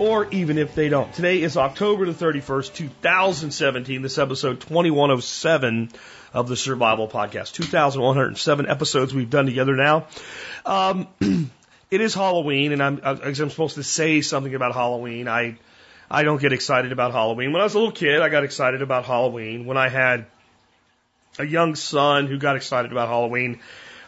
or even if they don't. Today is October the 31st, 2017. This episode 2107 of the Survival Podcast. 2,107 episodes we've done together now. Um, it is Halloween, and I'm, I'm supposed to say something about Halloween. I, I don't get excited about Halloween. When I was a little kid, I got excited about Halloween. When I had a young son who got excited about Halloween,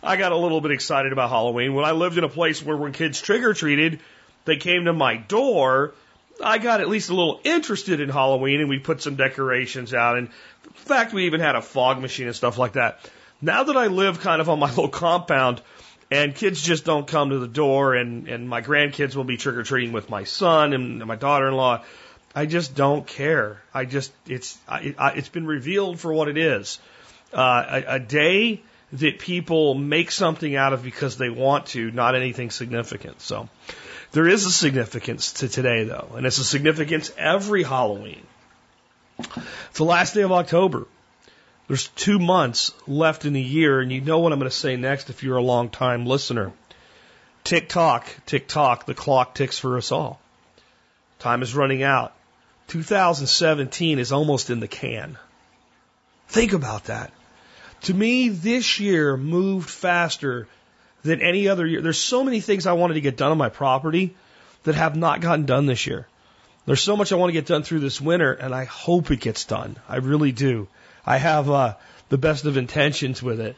I got a little bit excited about Halloween. When I lived in a place where when kids trick or treated, they came to my door, I got at least a little interested in Halloween and we put some decorations out. And in fact, we even had a fog machine and stuff like that. Now that I live kind of on my little compound and kids just don't come to the door and, and my grandkids will be trick or treating with my son and my daughter in law, I just don't care. I just, it's, I, I, it's been revealed for what it is. Uh, a, a day that people make something out of because they want to, not anything significant. So, there is a significance to today, though, and it's a significance every Halloween. It's the last day of October. There's two months left in the year, and you know what I'm going to say next if you're a long time listener. Tick tock, tick tock, the clock ticks for us all. Time is running out. 2017 is almost in the can. Think about that. To me, this year moved faster than any other year. There's so many things I wanted to get done on my property that have not gotten done this year. There's so much I want to get done through this winter, and I hope it gets done. I really do. I have uh, the best of intentions with it.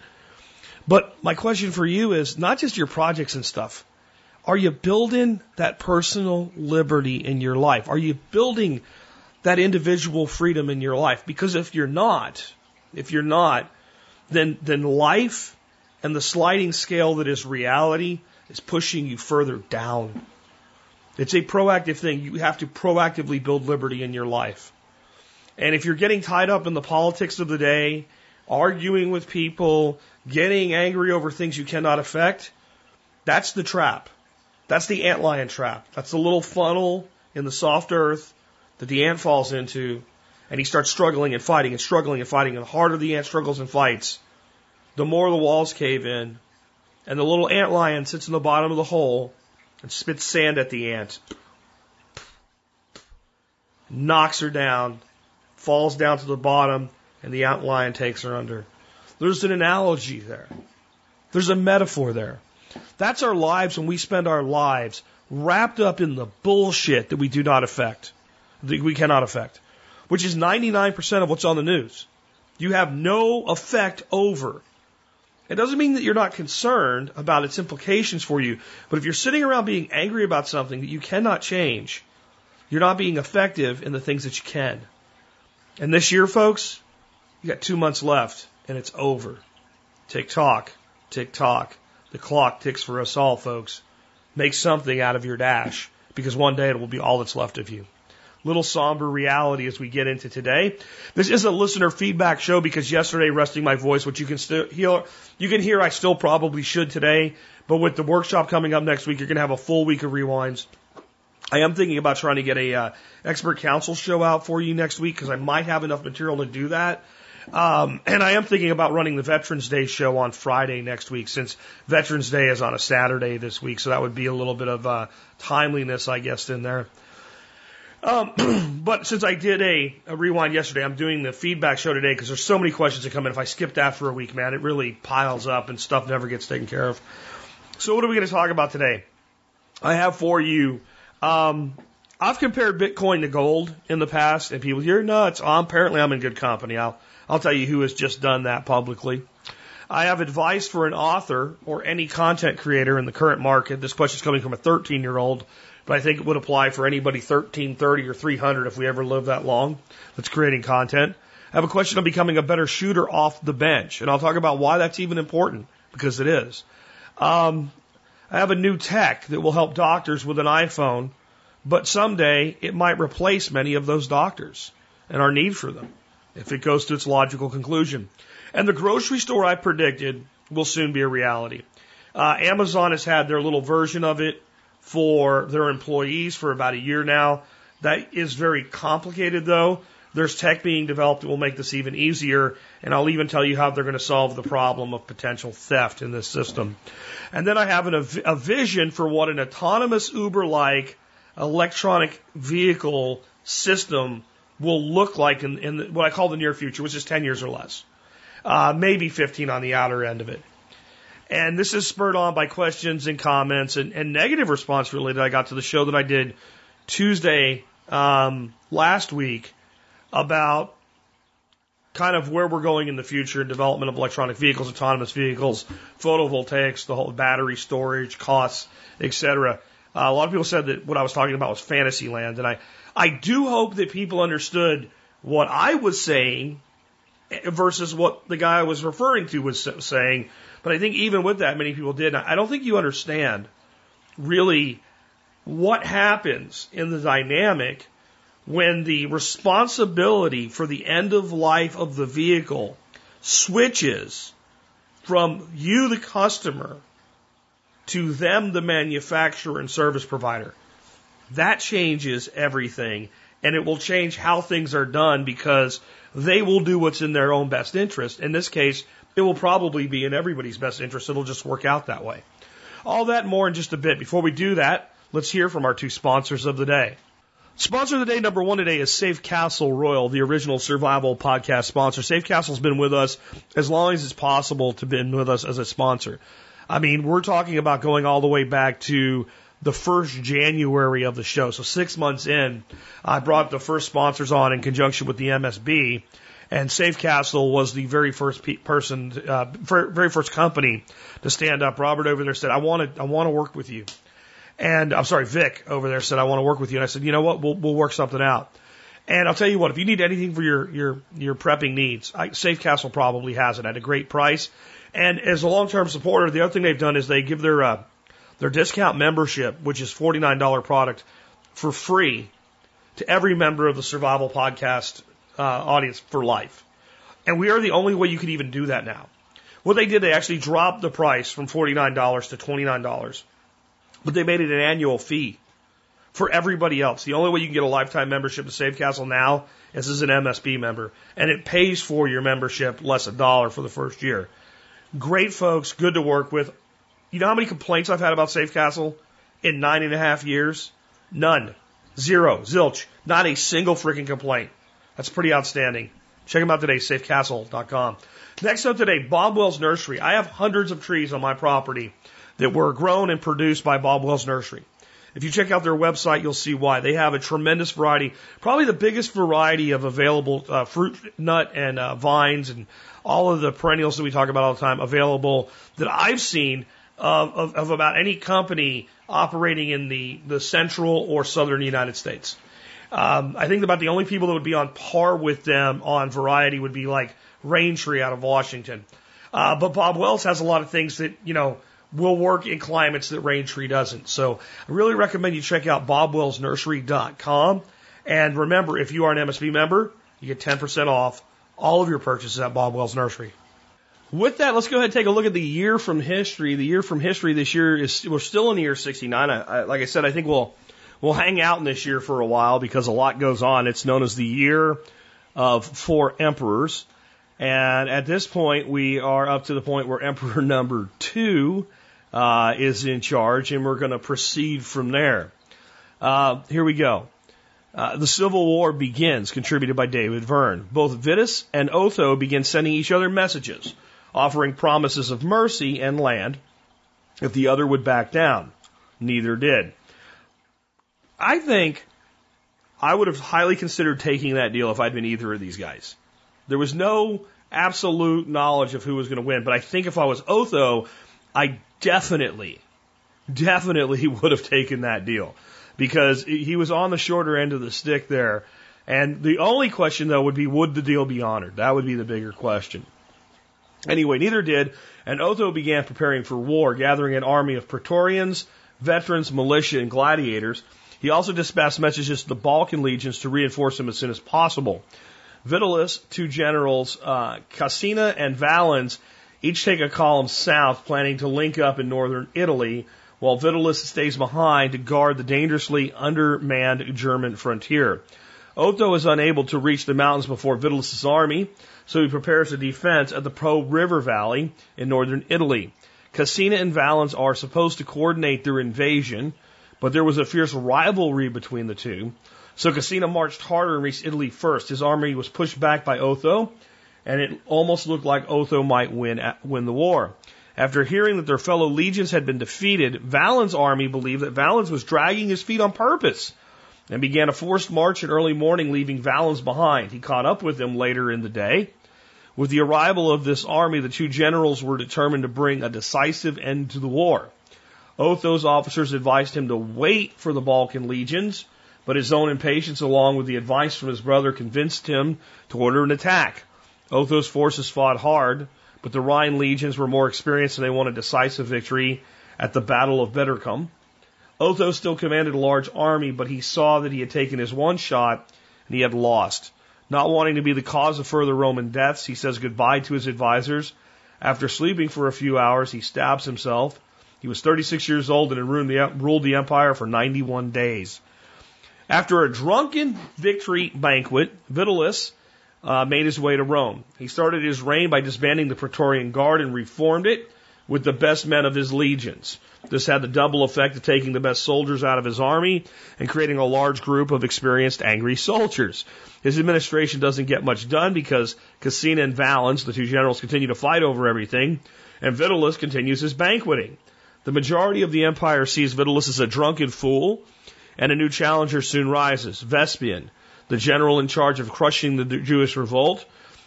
But my question for you is not just your projects and stuff. Are you building that personal liberty in your life? Are you building that individual freedom in your life? Because if you're not, if you're not, then then life and the sliding scale that is reality is pushing you further down. It's a proactive thing. You have to proactively build liberty in your life. And if you're getting tied up in the politics of the day, arguing with people, getting angry over things you cannot affect, that's the trap. That's the antlion trap. That's the little funnel in the soft earth that the ant falls into, and he starts struggling and fighting and struggling and fighting. And the harder the ant struggles and fights, the more the walls cave in, and the little ant lion sits in the bottom of the hole and spits sand at the ant, knocks her down, falls down to the bottom, and the ant lion takes her under. There's an analogy there. There's a metaphor there. That's our lives when we spend our lives wrapped up in the bullshit that we do not affect, that we cannot affect, which is 99% of what's on the news. You have no effect over. It doesn't mean that you're not concerned about its implications for you, but if you're sitting around being angry about something that you cannot change, you're not being effective in the things that you can. And this year, folks, you got two months left and it's over. Tick tock, tick tock. The clock ticks for us all, folks. Make something out of your dash because one day it will be all that's left of you little somber reality as we get into today. This is a listener feedback show because yesterday resting my voice, which you can still hear, you can hear I still probably should today, but with the workshop coming up next week, you're going to have a full week of rewinds. I am thinking about trying to get a uh, expert council show out for you next week because I might have enough material to do that. Um, and I am thinking about running the Veterans Day show on Friday next week since Veterans Day is on a Saturday this week. So that would be a little bit of uh, timeliness, I guess, in there. Um, but since I did a, a, rewind yesterday, I'm doing the feedback show today because there's so many questions that come in. If I skip that for a week, man, it really piles up and stuff never gets taken care of. So what are we going to talk about today? I have for you. Um, I've compared Bitcoin to gold in the past, and people, you're nuts. Oh, apparently, I'm in good company. I'll I'll tell you who has just done that publicly. I have advice for an author or any content creator in the current market. This question is coming from a 13 year old but I think it would apply for anybody 1330 or 300 if we ever live that long that's creating content. I have a question on becoming a better shooter off the bench, and I'll talk about why that's even important because it is. Um, I have a new tech that will help doctors with an iPhone, but someday it might replace many of those doctors and our need for them if it goes to its logical conclusion. And the grocery store I predicted will soon be a reality. Uh, Amazon has had their little version of it for their employees for about a year now. That is very complicated though. There's tech being developed that will make this even easier, and I'll even tell you how they're going to solve the problem of potential theft in this system. And then I have an, a vision for what an autonomous Uber like electronic vehicle system will look like in, in what I call the near future, which is 10 years or less. Uh, maybe 15 on the outer end of it. And this is spurred on by questions and comments and, and negative response really that I got to the show that I did Tuesday um, last week about kind of where we're going in the future in development of electronic vehicles, autonomous vehicles, photovoltaics, the whole battery storage, costs, etc. Uh, a lot of people said that what I was talking about was fantasy land, and I, I do hope that people understood what I was saying versus what the guy I was referring to was saying. But I think even with that, many people did. I don't think you understand really what happens in the dynamic when the responsibility for the end of life of the vehicle switches from you, the customer, to them, the manufacturer and service provider. That changes everything and it will change how things are done because they will do what's in their own best interest. In this case, it will probably be in everybody's best interest. It'll just work out that way. All that more in just a bit. Before we do that, let's hear from our two sponsors of the day. Sponsor of the day number one today is Safe Castle Royal, the original survival podcast sponsor. Safe Castle's been with us as long as it's possible to been with us as a sponsor. I mean, we're talking about going all the way back to the first January of the show. So six months in, I brought the first sponsors on in conjunction with the MSB. And Safe Castle was the very first pe- person, uh, very first company to stand up. Robert over there said, "I want to, I want to work with you." And I'm sorry, Vic over there said, I want to work with you. And I said, you know what? We'll, we'll work something out. And I'll tell you what, if you need anything for your, your, your prepping needs, I, Safe Castle probably has it at a great price. And as a long-term supporter, the other thing they've done is they give their, uh, their discount membership, which is $49 product for free to every member of the Survival Podcast uh, audience for life. And we are the only way you can even do that now. What they did, they actually dropped the price from $49 to $29 but they made it an annual fee for everybody else. The only way you can get a lifetime membership to Safe Castle now is as an MSB member, and it pays for your membership less a dollar for the first year. Great folks, good to work with. You know how many complaints I've had about Safe Castle in nine and a half years? None. Zero. Zilch. Not a single freaking complaint. That's pretty outstanding. Check them out today, safecastle.com. Next up today, Bob Wells Nursery. I have hundreds of trees on my property that were grown and produced by Bob Wells Nursery. If you check out their website, you'll see why. They have a tremendous variety, probably the biggest variety of available uh, fruit, nut, and uh, vines, and all of the perennials that we talk about all the time available that I've seen of, of, of about any company operating in the, the central or southern United States. Um, I think about the only people that would be on par with them on variety would be like Raintree out of Washington. Uh, but Bob Wells has a lot of things that, you know, will work in climates that Raintree doesn't. So I really recommend you check out bobwellsnursery.com. And remember, if you are an MSB member, you get 10% off all of your purchases at Bob Wells Nursery. With that, let's go ahead and take a look at the year from history. The year from history this year is we're still in the year 69. I, I, like I said, I think we'll we'll hang out in this year for a while because a lot goes on. It's known as the year of four emperors. And at this point, we are up to the point where emperor number two uh, is in charge, and we're going to proceed from there. Uh, here we go. Uh, the Civil War begins, contributed by David Verne. Both Vitus and Otho begin sending each other messages, offering promises of mercy and land if the other would back down. Neither did. I think I would have highly considered taking that deal if I'd been either of these guys. There was no absolute knowledge of who was going to win, but I think if I was Otho, I definitely, definitely would have taken that deal because he was on the shorter end of the stick there. And the only question, though, would be would the deal be honored? That would be the bigger question. Anyway, neither did, and Otho began preparing for war, gathering an army of Praetorians, veterans, militia, and gladiators. He also dispatched messages to the Balkan legions to reinforce them as soon as possible. Vitellius, two generals, uh, Caecina and Valens, each take a column south, planning to link up in northern Italy, while Vitellius stays behind to guard the dangerously undermanned German frontier. Otho is unable to reach the mountains before Vitellius' army, so he prepares a defense at the Po River Valley in northern Italy. Caecina and Valens are supposed to coordinate their invasion, but there was a fierce rivalry between the two. So Caecina marched harder and reached Italy first. His army was pushed back by Otho, and it almost looked like Otho might win, win the war. After hearing that their fellow legions had been defeated, Valens' army believed that Valens was dragging his feet on purpose and began a forced march in early morning, leaving Valens behind. He caught up with them later in the day. With the arrival of this army, the two generals were determined to bring a decisive end to the war. Otho's officers advised him to wait for the Balkan legions, but his own impatience, along with the advice from his brother, convinced him to order an attack. Otho's forces fought hard, but the Rhine legions were more experienced and they won a decisive victory at the Battle of Bedriacum. Otho still commanded a large army, but he saw that he had taken his one shot and he had lost. Not wanting to be the cause of further Roman deaths, he says goodbye to his advisors. After sleeping for a few hours, he stabs himself. He was 36 years old and had ruled the empire for 91 days. After a drunken victory banquet, Vitellius uh, made his way to Rome. He started his reign by disbanding the Praetorian Guard and reformed it with the best men of his legions. This had the double effect of taking the best soldiers out of his army and creating a large group of experienced angry soldiers. His administration doesn't get much done because Caecina and Valens, the two generals, continue to fight over everything, and Vitellius continues his banqueting. The majority of the empire sees Vitellius as a drunken fool, and a new challenger soon rises. Vespasian, the general in charge of crushing the Jewish revolt,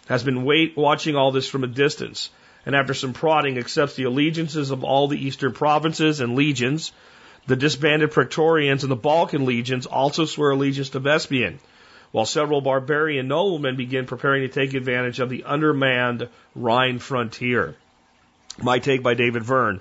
has been wait, watching all this from a distance and after some prodding accepts the allegiances of all the eastern provinces and legions. The disbanded Praetorians and the Balkan legions also swear allegiance to Vespasian, while several barbarian noblemen begin preparing to take advantage of the undermanned Rhine frontier. My take by David Verne.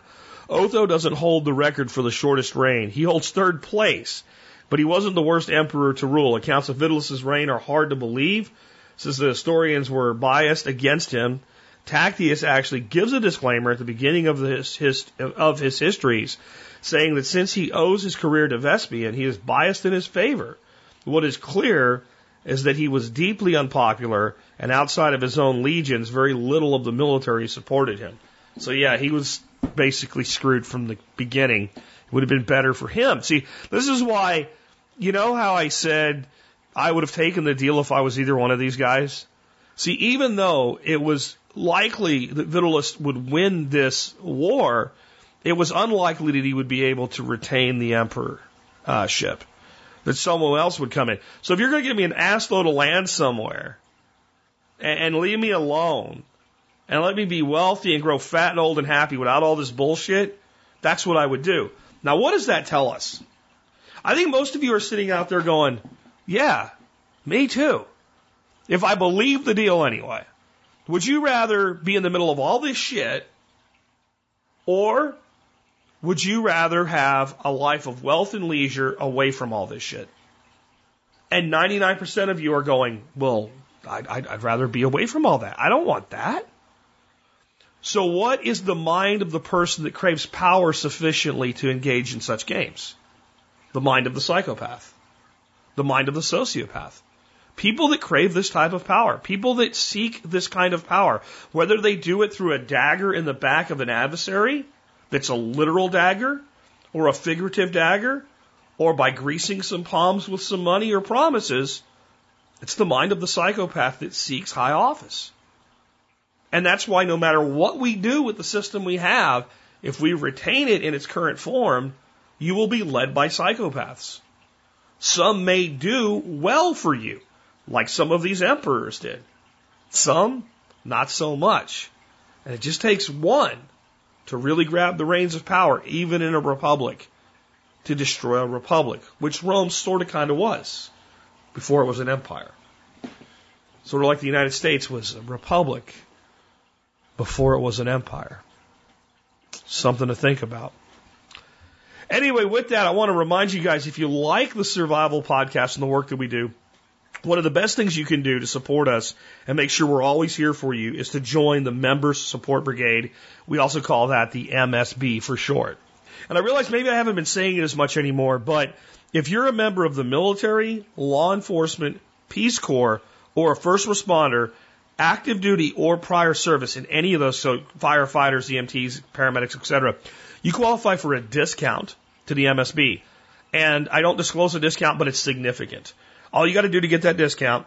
Otho doesn't hold the record for the shortest reign. He holds third place, but he wasn't the worst emperor to rule. Accounts of Vitellius' reign are hard to believe, since the historians were biased against him Tacitus actually gives a disclaimer at the beginning of his, his, of his histories, saying that since he owes his career to Vespasian, he is biased in his favor. What is clear is that he was deeply unpopular, and outside of his own legions, very little of the military supported him. So yeah, he was basically screwed from the beginning. It would have been better for him. See, this is why, you know how I said I would have taken the deal if I was either one of these guys? See, even though it was likely that Vitellius would win this war, it was unlikely that he would be able to retain the emperorship. Uh, that someone else would come in. So if you're going to give me an assload of land somewhere and leave me alone and let me be wealthy and grow fat and old and happy without all this bullshit, that's what I would do. Now, what does that tell us? I think most of you are sitting out there going, yeah, me too. If I believe the deal anyway. Would you rather be in the middle of all this shit or would you rather have a life of wealth and leisure away from all this shit? And 99% of you are going, well, I'd, I'd, rather be away from all that. I don't want that. So, what is the mind of the person that craves power sufficiently to engage in such games? The mind of the psychopath, the mind of the sociopath. People that crave this type of power, people that seek this kind of power, whether they do it through a dagger in the back of an adversary that's a literal dagger or a figurative dagger or by greasing some palms with some money or promises, it's the mind of the psychopath that seeks high office. And that's why no matter what we do with the system we have, if we retain it in its current form, you will be led by psychopaths. Some may do well for you like some of these emperors did. Some, not so much. And it just takes one to really grab the reins of power, even in a republic, to destroy a republic, which Rome sort of kind of was before it was an empire. Sort of like the United States was a republic before it was an empire. Something to think about. Anyway, with that, I want to remind you guys if you like the survival podcast and the work that we do, one of the best things you can do to support us and make sure we're always here for you is to join the Members Support Brigade. We also call that the MSB for short. And I realize maybe I haven't been saying it as much anymore, but if you're a member of the military, law enforcement, Peace Corps, or a first responder, active duty or prior service in any of those, so firefighters, EMTs, paramedics, etc., you qualify for a discount to the MSB. And I don't disclose the discount, but it's significant. All you got to do to get that discount,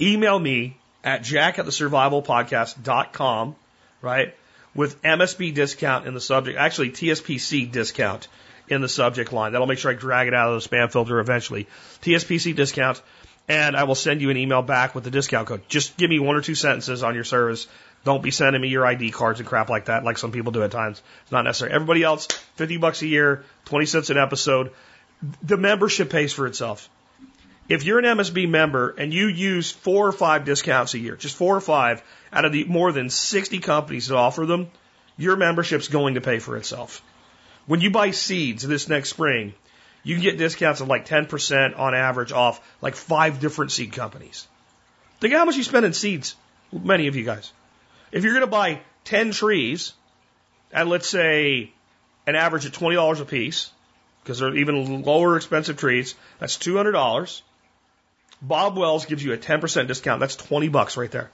email me at jack at the survivalpodcast.com, right? With MSB discount in the subject, actually TSPC discount in the subject line. That'll make sure I drag it out of the spam filter eventually. TSPC discount, and I will send you an email back with the discount code. Just give me one or two sentences on your service. Don't be sending me your ID cards and crap like that, like some people do at times. It's not necessary. Everybody else, 50 bucks a year, 20 cents an episode. The membership pays for itself. If you're an MSB member and you use four or five discounts a year, just four or five out of the more than 60 companies that offer them, your membership's going to pay for itself. When you buy seeds this next spring, you can get discounts of like 10% on average off like five different seed companies. Think how much you spend in seeds, many of you guys. If you're going to buy 10 trees at let's say an average of $20 a piece, because they're even lower expensive trees, that's $200. Bob Wells gives you a 10% discount. That's 20 bucks right there.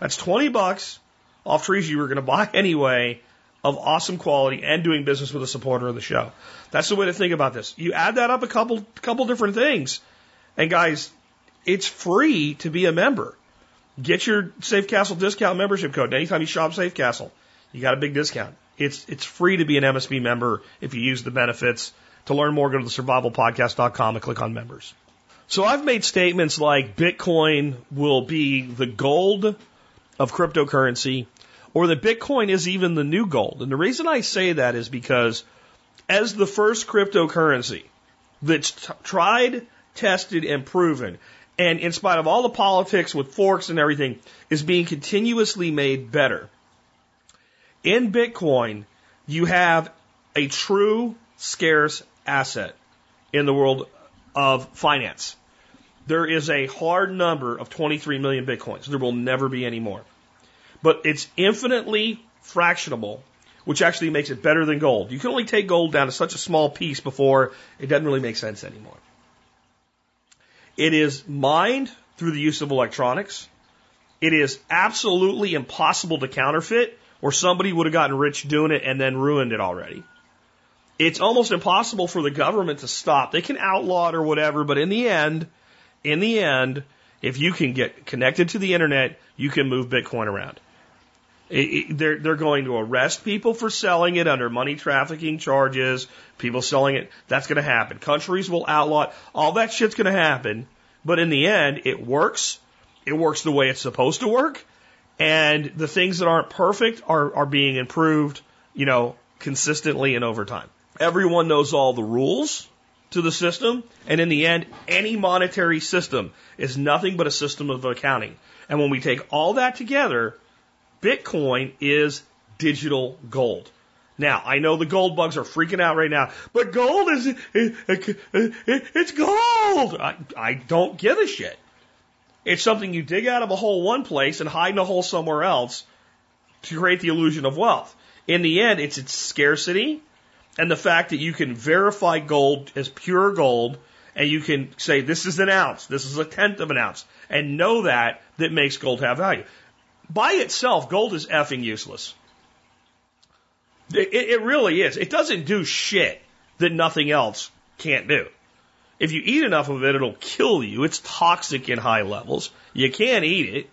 That's 20 bucks off trees you were going to buy anyway of awesome quality and doing business with a supporter of the show. That's the way to think about this. You add that up a couple couple different things. And guys, it's free to be a member. Get your Safe Castle discount membership code. Anytime you shop Safe Castle, you got a big discount. It's it's free to be an MSB member if you use the benefits. To learn more, go to the survivalpodcast.com and click on members. So I've made statements like Bitcoin will be the gold of cryptocurrency or that Bitcoin is even the new gold. And the reason I say that is because as the first cryptocurrency that's t- tried, tested, and proven, and in spite of all the politics with forks and everything, is being continuously made better. In Bitcoin, you have a true scarce asset in the world of finance. There is a hard number of 23 million bitcoins. There will never be any more. But it's infinitely fractionable, which actually makes it better than gold. You can only take gold down to such a small piece before it doesn't really make sense anymore. It is mined through the use of electronics. It is absolutely impossible to counterfeit, or somebody would have gotten rich doing it and then ruined it already. It's almost impossible for the government to stop. They can outlaw it or whatever, but in the end, in the end, if you can get connected to the internet, you can move Bitcoin around. They're, they're going to arrest people for selling it under money trafficking charges, people selling it. That's going to happen. Countries will outlaw it. All that shit's going to happen. But in the end, it works. It works the way it's supposed to work. And the things that aren't perfect are, are being improved, you know, consistently and over time. Everyone knows all the rules to the system. And in the end, any monetary system is nothing but a system of accounting. And when we take all that together, Bitcoin is digital gold. Now, I know the gold bugs are freaking out right now, but gold is, it's gold. I, I don't give a shit. It's something you dig out of a hole one place and hide in a hole somewhere else to create the illusion of wealth. In the end, it's its scarcity and the fact that you can verify gold as pure gold and you can say this is an ounce, this is a tenth of an ounce, and know that that makes gold have value. By itself, gold is effing useless. It, it really is. It doesn't do shit that nothing else can't do. If you eat enough of it, it'll kill you. It's toxic in high levels. You can't eat it.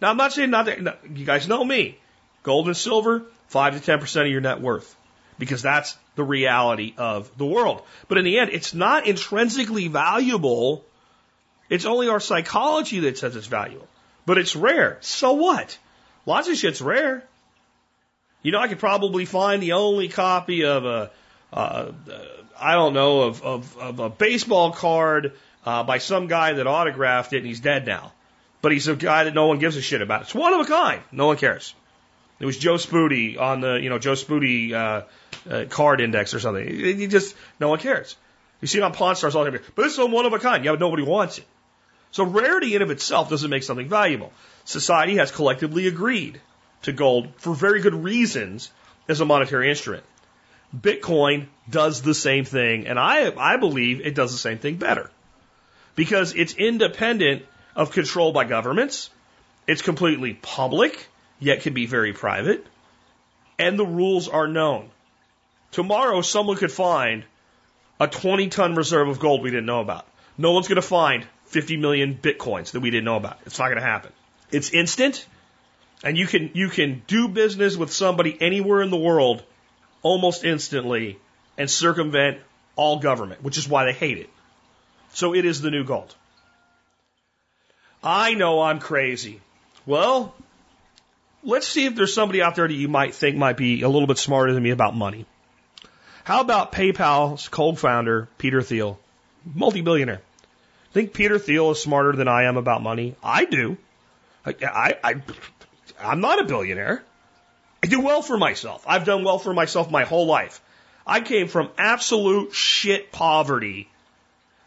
Now, I'm not saying not that, no, you guys know me. Gold and silver, 5 to 10% of your net worth. Because that's the reality of the world. But in the end, it's not intrinsically valuable. It's only our psychology that says it's valuable. But it's rare. So what? Lots of shit's rare. You know, I could probably find the only copy of a, uh, I don't know, of, of, of a baseball card uh, by some guy that autographed it and he's dead now. But he's a guy that no one gives a shit about. It's one of a kind. No one cares. It was Joe Spooty on the, you know, Joe Spooty uh, uh, card index or something. You just, no one cares. You see it on Pawn Stars all the time. But this is one of a kind. Yeah, but nobody wants it. So rarity in of itself doesn't make something valuable. Society has collectively agreed to gold for very good reasons as a monetary instrument. Bitcoin does the same thing, and I, I believe it does the same thing better. Because it's independent of control by governments, it's completely public, yet can be very private, and the rules are known. Tomorrow, someone could find a 20 ton reserve of gold we didn't know about. No one's going to find 50 million bitcoins that we didn't know about. It's not going to happen. It's instant, and you can you can do business with somebody anywhere in the world almost instantly and circumvent all government, which is why they hate it. So it is the new gold. I know I'm crazy. Well, let's see if there's somebody out there that you might think might be a little bit smarter than me about money. How about PayPal's co-founder, Peter Thiel, multi-billionaire? Think Peter Thiel is smarter than I am about money? I do. I, I, I, I'm not a billionaire. I do well for myself. I've done well for myself my whole life. I came from absolute shit poverty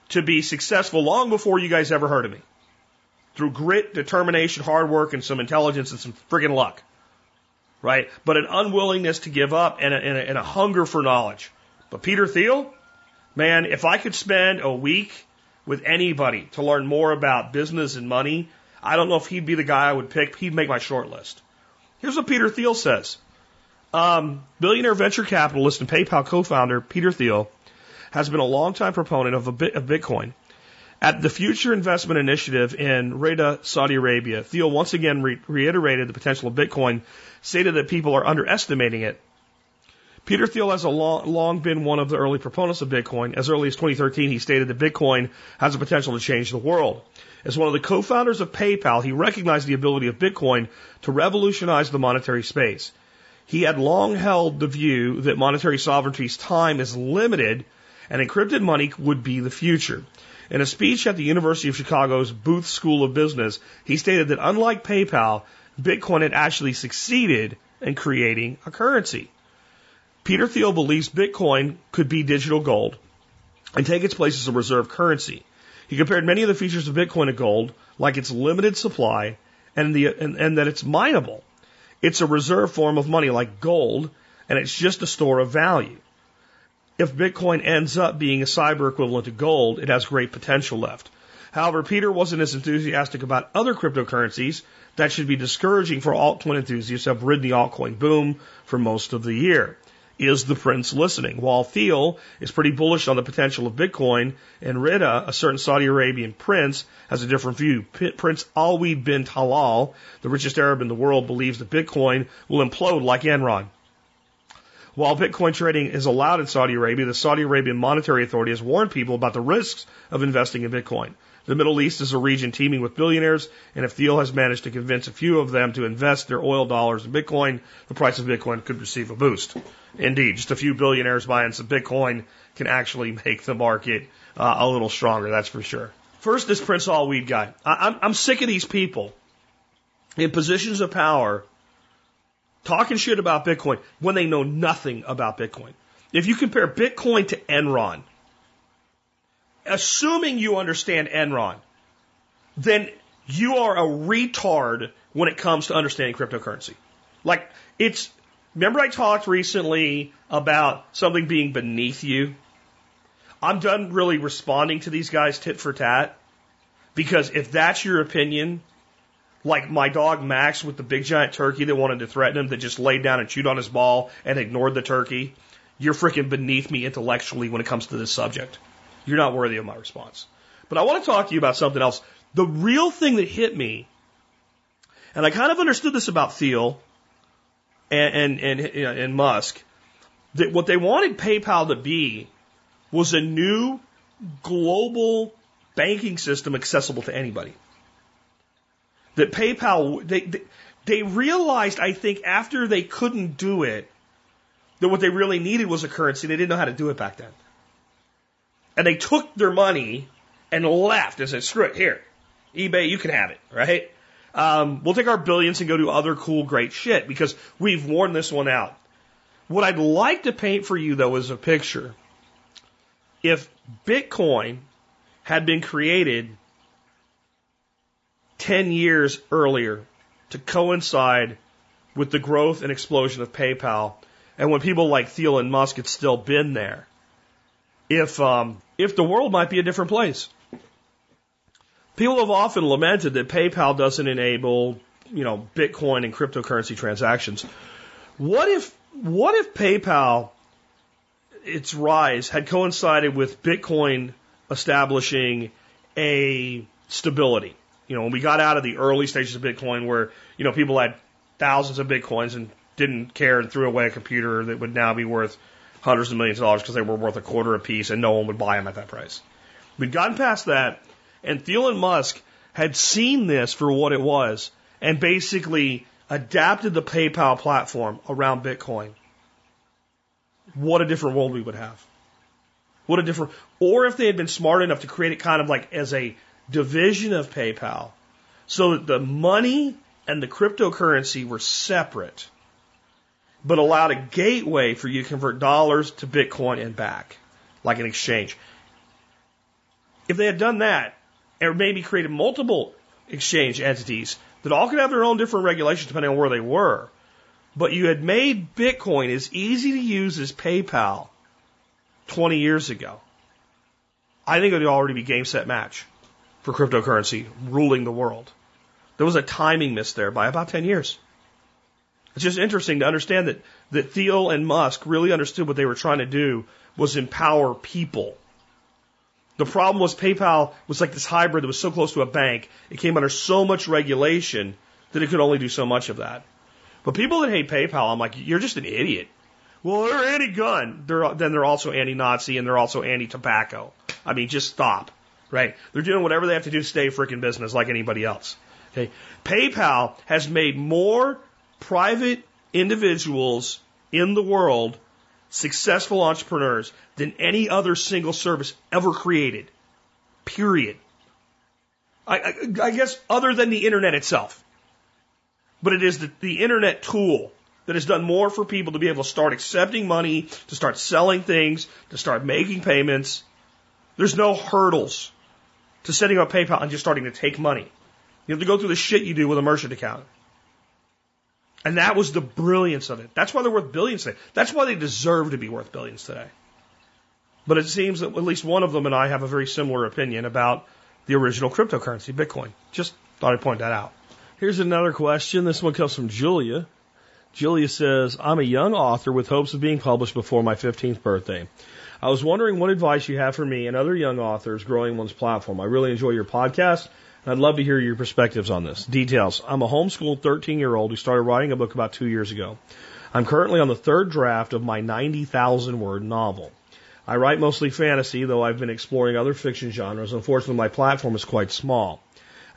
to be successful long before you guys ever heard of me. Through grit, determination, hard work, and some intelligence and some friggin' luck. Right? But an unwillingness to give up and a, and a, and a hunger for knowledge. But Peter Thiel, man, if I could spend a week with anybody to learn more about business and money, I don't know if he'd be the guy I would pick. He'd make my short list. Here's what Peter Thiel says. Um, billionaire venture capitalist and PayPal co-founder Peter Thiel has been a longtime proponent of, a bit, of Bitcoin. At the Future Investment Initiative in Riyadh, Saudi Arabia, Thiel once again re- reiterated the potential of Bitcoin, stated that people are underestimating it. Peter Thiel has long, long been one of the early proponents of Bitcoin. As early as 2013, he stated that Bitcoin has the potential to change the world. As one of the co-founders of PayPal, he recognized the ability of Bitcoin to revolutionize the monetary space. He had long held the view that monetary sovereignty's time is limited and encrypted money would be the future. In a speech at the University of Chicago's Booth School of Business, he stated that unlike PayPal, Bitcoin had actually succeeded in creating a currency. Peter Thiel believes Bitcoin could be digital gold and take its place as a reserve currency. He compared many of the features of Bitcoin to gold, like its limited supply and, the, and, and that it's mineable. It's a reserve form of money like gold, and it's just a store of value if Bitcoin ends up being a cyber equivalent to gold, it has great potential left. However, Peter wasn't as enthusiastic about other cryptocurrencies. That should be discouraging for altcoin enthusiasts who have ridden the altcoin boom for most of the year. Is the prince listening? While Thiel is pretty bullish on the potential of Bitcoin, and Riyadh, a certain Saudi Arabian prince, has a different view. Prince Alwaleed bin Talal, the richest Arab in the world, believes that Bitcoin will implode like Enron. While Bitcoin trading is allowed in Saudi Arabia, the Saudi Arabian Monetary Authority has warned people about the risks of investing in Bitcoin. The Middle East is a region teeming with billionaires, and if Thiel has managed to convince a few of them to invest their oil dollars in Bitcoin, the price of Bitcoin could receive a boost. Indeed, just a few billionaires buying some Bitcoin can actually make the market uh, a little stronger, that's for sure. First, this Prince Alwaleed guy. I, I'm, I'm sick of these people in positions of power talking shit about Bitcoin when they know nothing about Bitcoin. If you compare Bitcoin to Enron, assuming you understand Enron, then you are a retard when it comes to understanding cryptocurrency. Like, it's, remember I talked recently about something being beneath you? I'm done really responding to these guys tit for tat because if that's your opinion, like my dog Max with the big giant turkey that wanted to threaten him that just laid down and chewed on his ball and ignored the turkey. You're freaking beneath me intellectually when it comes to this subject. You're not worthy of my response. But I want to talk to you about something else. The real thing that hit me, and I kind of understood this about Thiel and, and, and, and Musk, that what they wanted PayPal to be was a new global banking system accessible to anybody that PayPal, they, they, they realized, I think, after they couldn't do it, that what they really needed was a currency. They didn't know how to do it back then. And they took their money and left and said, screw it, here, eBay, you can have it, right? Um, we'll take our billions and go do other cool, great shit because we've worn this one out. What I'd like to paint for you, though, is a picture. If Bitcoin had been created 10 years earlier to coincide with the growth and explosion of PayPal and when people like Thiel and Musk had still been there, if, um, if the world might be a different place. People have often lamented that PayPal doesn't enable, you know, Bitcoin and cryptocurrency transactions. What if, what if PayPal, its rise had coincided with Bitcoin establishing a stability? You know, when we got out of the early stages of Bitcoin where, you know, people had thousands of Bitcoins and didn't care and threw away a computer that would now be worth hundreds of millions of dollars because they were worth a quarter a piece and no one would buy them at that price. We'd gotten past that and and Musk had seen this for what it was and basically adapted the PayPal platform around Bitcoin. What a different world we would have. What a different, or if they had been smart enough to create it kind of like as a division of PayPal so that the money and the cryptocurrency were separate, but allowed a gateway for you to convert dollars to Bitcoin and back, like an exchange. If they had done that, or maybe created multiple exchange entities that all could have their own different regulations depending on where they were, but you had made Bitcoin as easy to use as PayPal 20 years ago, I think it would already be game set match for cryptocurrency ruling the world. There was a timing miss there by about 10 years. It's just interesting to understand that, that Thiel and Musk really understood what they were trying to do was empower people the problem was PayPal was like this hybrid that was so close to a bank. It came under so much regulation that it could only do so much of that. But people that hate PayPal, I'm like, you're just an idiot. Well, they're anti-gun. They're, then they're also anti-Nazi and they're also anti-tobacco. I mean, just stop. Right? They're doing whatever they have to do to stay freaking business like anybody else. Okay. PayPal has made more private individuals in the world successful entrepreneurs than any other single service ever created. Period. I, I, I guess other than the internet itself. But it is the, the internet tool that has done more for people to be able to start accepting money, to start selling things, to start making payments. There's no hurdles to setting up PayPal and just starting to take money. You have to go through the shit you do with a merchant account. And that was the brilliance of it. That's why they're worth billions today. That's why they deserve to be worth billions today. But it seems that at least one of them and I have a very similar opinion about the original cryptocurrency, Bitcoin. Just thought I'd point that out. Here's another question. This one comes from Julia. Julia says, I'm a young author with hopes of being published before my 15th birthday. I was wondering what advice you have for me and other young authors growing one's platform. I really enjoy your podcast I'd love to hear your perspectives on this. Details. I'm a homeschooled 13 year old who started writing a book about two years ago. I'm currently on the third draft of my 90,000 word novel. I write mostly fantasy, though I've been exploring other fiction genres. Unfortunately, my platform is quite small.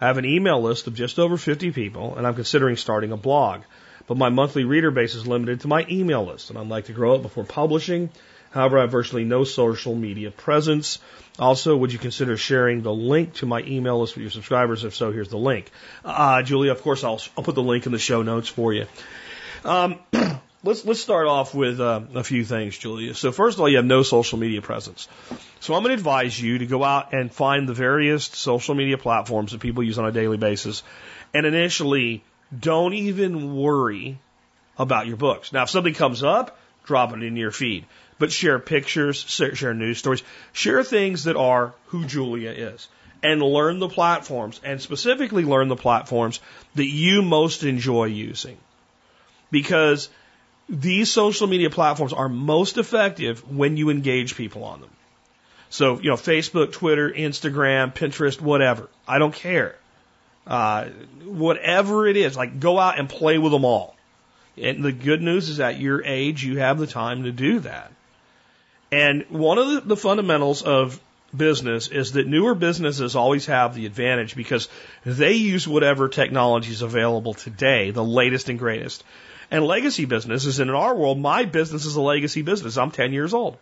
I have an email list of just over 50 people, and I'm considering starting a blog. But my monthly reader base is limited to my email list, and I'd like to grow it before publishing. However, I have virtually no social media presence. Also, would you consider sharing the link to my email list with your subscribers? If so, here's the link. Uh, Julia, of course, I'll, I'll put the link in the show notes for you. Um, let's let's start off with uh, a few things, Julia. So first of all, you have no social media presence. So I'm going to advise you to go out and find the various social media platforms that people use on a daily basis, and initially don't even worry about your books. Now, if something comes up, drop it in your feed but share pictures, share news stories, share things that are who Julia is, and learn the platforms, and specifically learn the platforms that you most enjoy using. Because these social media platforms are most effective when you engage people on them. So, you know, Facebook, Twitter, Instagram, Pinterest, whatever. I don't care. Uh, whatever it is, like go out and play with them all. And the good news is at your age, you have the time to do that. And one of the, the fundamentals of business is that newer businesses always have the advantage because they use whatever technology is available today, the latest and greatest. And legacy businesses, and in our world, my business is a legacy business. I'm 10 years old.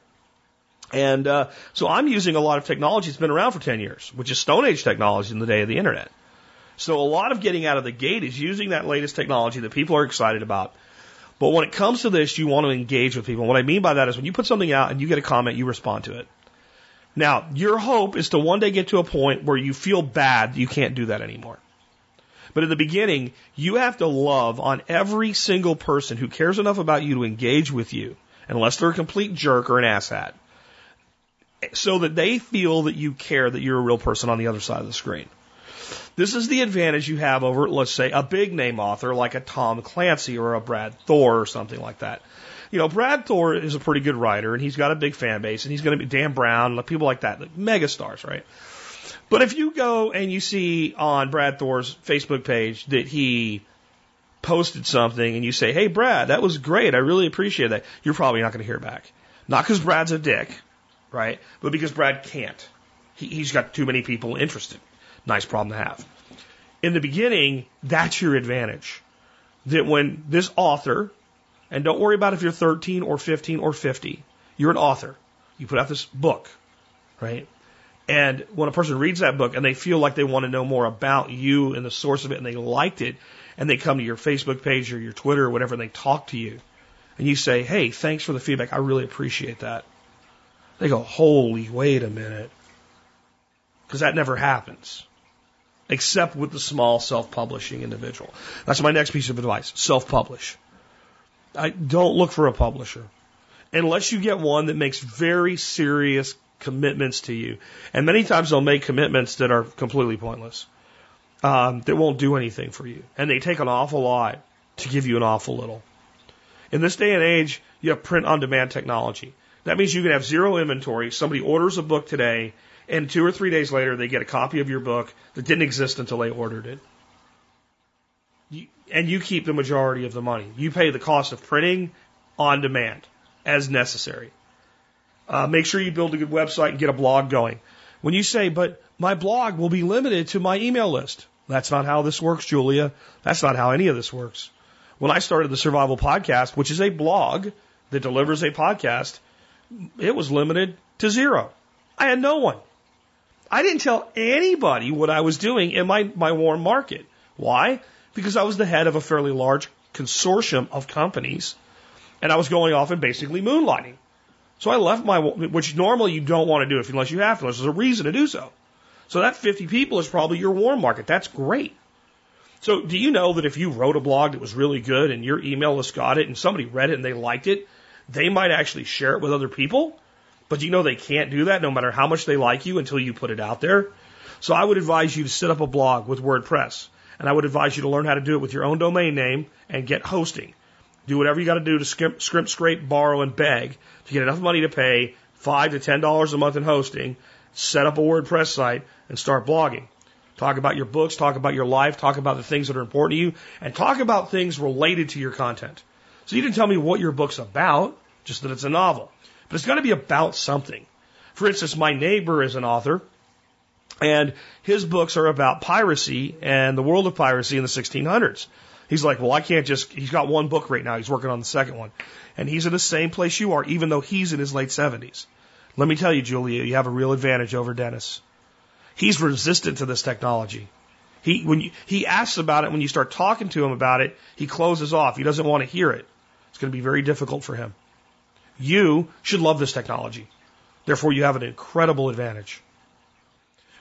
And uh, so I'm using a lot of technology that's been around for 10 years, which is Stone Age technology in the day of the internet. So a lot of getting out of the gate is using that latest technology that people are excited about but when it comes to this, you want to engage with people. And what I mean by that is when you put something out and you get a comment, you respond to it. Now, your hope is to one day get to a point where you feel bad you can't do that anymore. But in the beginning, you have to love on every single person who cares enough about you to engage with you, unless they're a complete jerk or an asshat, so that they feel that you care that you're a real person on the other side of the screen. This is the advantage you have over, let's say, a big name author like a Tom Clancy or a Brad Thor or something like that. You know, Brad Thor is a pretty good writer and he's got a big fan base and he's going to be Dan Brown, people like that, like mega stars, right? But if you go and you see on Brad Thor's Facebook page that he posted something and you say, Hey, Brad, that was great. I really appreciate that. You're probably not going to hear back. Not because Brad's a dick, right? But because Brad can't. He, he's got too many people interested. Nice problem to have. In the beginning, that's your advantage. That when this author, and don't worry about if you're 13 or 15 or 50, you're an author. You put out this book, right? And when a person reads that book and they feel like they want to know more about you and the source of it and they liked it, and they come to your Facebook page or your Twitter or whatever and they talk to you, and you say, hey, thanks for the feedback. I really appreciate that. They go, holy, wait a minute. Because that never happens. Except with the small self publishing individual. That's my next piece of advice. Self publish. I don't look for a publisher unless you get one that makes very serious commitments to you. And many times they'll make commitments that are completely pointless, um, that won't do anything for you. And they take an awful lot to give you an awful little. In this day and age, you have print on demand technology. That means you can have zero inventory. Somebody orders a book today, and two or three days later, they get a copy of your book that didn't exist until they ordered it. You, and you keep the majority of the money. You pay the cost of printing on demand as necessary. Uh, make sure you build a good website and get a blog going. When you say, but my blog will be limited to my email list. That's not how this works, Julia. That's not how any of this works. When I started the Survival Podcast, which is a blog that delivers a podcast, it was limited to zero. I had no one. I didn't tell anybody what I was doing in my, my warm market. Why? Because I was the head of a fairly large consortium of companies and I was going off and basically moonlighting. So I left my, which normally you don't want to do if unless you have to, unless there's a reason to do so. So that 50 people is probably your warm market. That's great. So do you know that if you wrote a blog that was really good and your email list got it and somebody read it and they liked it, they might actually share it with other people? But you know they can't do that no matter how much they like you until you put it out there? So I would advise you to set up a blog with WordPress. And I would advise you to learn how to do it with your own domain name and get hosting. Do whatever you got to do to scrimp, scrimp, scrape, borrow, and beg to get enough money to pay five to ten dollars a month in hosting, set up a WordPress site, and start blogging. Talk about your books, talk about your life, talk about the things that are important to you, and talk about things related to your content. So you didn't tell me what your book's about, just that it's a novel. But it's got to be about something. For instance, my neighbor is an author, and his books are about piracy and the world of piracy in the 1600s. He's like, well, I can't just, he's got one book right now. He's working on the second one. And he's in the same place you are, even though he's in his late 70s. Let me tell you, Julia, you have a real advantage over Dennis. He's resistant to this technology. He, when you, he asks about it, when you start talking to him about it, he closes off. He doesn't want to hear it. It's going to be very difficult for him. You should love this technology. Therefore, you have an incredible advantage.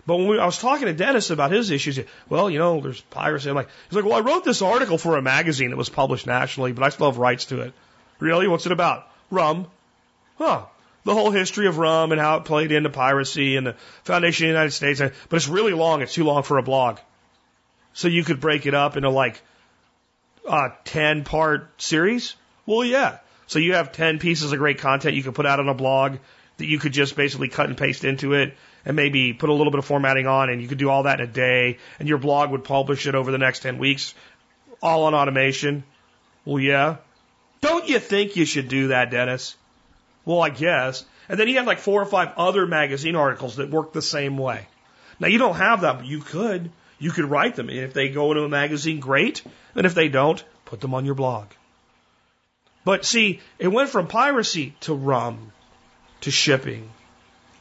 But when we, I was talking to Dennis about his issues, well, you know, there's piracy. I'm like, he's like, well, I wrote this article for a magazine that was published nationally, but I still have rights to it. Really? What's it about? Rum. Huh. The whole history of rum and how it played into piracy and the foundation of the United States. But it's really long. It's too long for a blog. So you could break it up into like a 10 part series? Well, yeah. So you have 10 pieces of great content you could put out on a blog that you could just basically cut and paste into it and maybe put a little bit of formatting on and you could do all that in a day and your blog would publish it over the next 10 weeks all on automation. Well, yeah. Don't you think you should do that, Dennis? Well, I guess. And then he had like four or five other magazine articles that work the same way. Now you don't have that, but you could. You could write them. And if they go into a magazine, great. And if they don't, put them on your blog. But see, it went from piracy to rum, to shipping,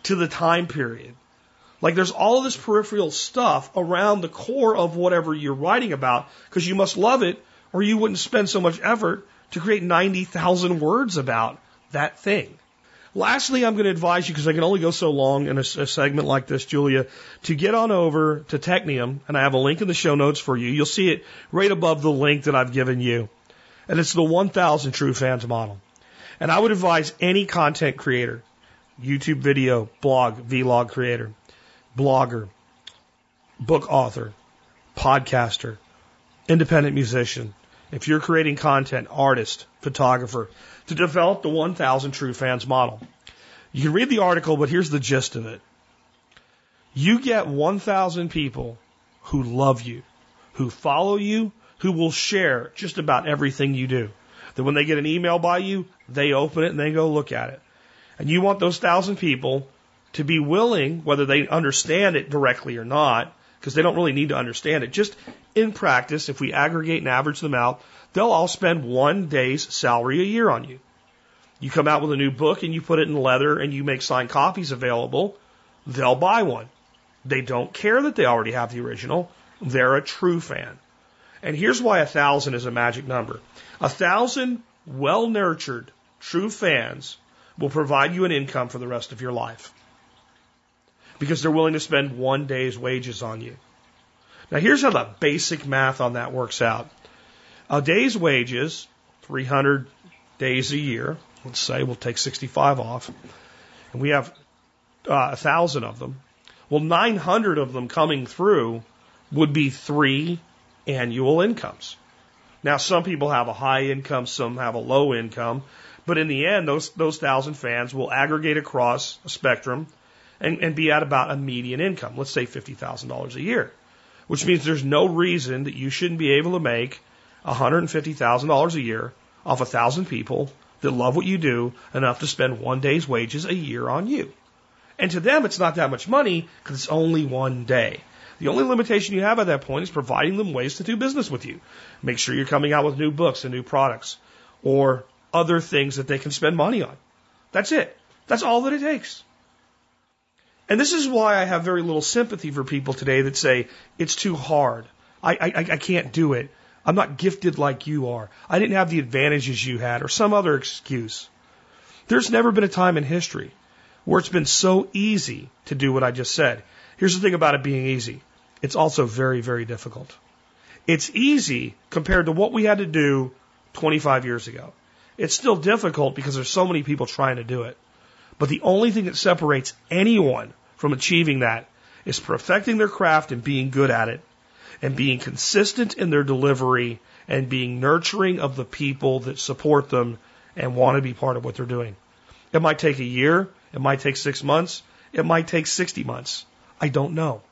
to the time period. Like there's all this peripheral stuff around the core of whatever you're writing about because you must love it or you wouldn't spend so much effort to create 90,000 words about that thing. Lastly, I'm going to advise you, because I can only go so long in a, a, segment like this, Julia, to get on over to Technium, and I have a link in the show notes for you. You'll see it right above the link that I've given you. And it's the 1000 True Fans model. And I would advise any content creator, YouTube video, blog, vlog creator, blogger, book author, podcaster, independent musician, if you're creating content, artist, photographer, to develop the 1000 True Fans model. You can read the article, but here's the gist of it. You get 1000 people who love you, who follow you, who will share just about everything you do. That when they get an email by you, they open it and they go look at it. And you want those thousand people to be willing, whether they understand it directly or not, because they don't really need to understand it. Just in practice, if we aggregate and average them out, they'll all spend one day's salary a year on you. You come out with a new book and you put it in leather and you make signed copies available, they'll buy one. They don't care that they already have the original. They're a true fan. And here's why a thousand is a magic number. A thousand well nurtured, true fans will provide you an income for the rest of your life because they're willing to spend one day's wages on you. Now, here's how the basic math on that works out a day's wages, 300 days a year, let's say we'll take 65 off, and we have uh, 1,000 of them. Well, 900 of them coming through would be three annual incomes. Now, some people have a high income, some have a low income, but in the end, those those thousand fans will aggregate across a spectrum and, and be at about a median income, let's say $50,000 a year, which means there's no reason that you shouldn't be able to make $150,000 a year off a thousand people that love what you do enough to spend one day's wages a year on you. And to them, it's not that much money because it's only one day. The only limitation you have at that point is providing them ways to do business with you. Make sure you're coming out with new books and new products or other things that they can spend money on. That's it. That's all that it takes. And this is why I have very little sympathy for people today that say, it's too hard. I, I, I can't do it. I'm not gifted like you are. I didn't have the advantages you had, or some other excuse. There's never been a time in history where it's been so easy to do what I just said. Here's the thing about it being easy it's also very, very difficult. It's easy compared to what we had to do 25 years ago. It's still difficult because there's so many people trying to do it. But the only thing that separates anyone from achieving that is perfecting their craft and being good at it and being consistent in their delivery and being nurturing of the people that support them and want to be part of what they're doing. It might take a year. It might take six months. It might take 60 months. I don't know.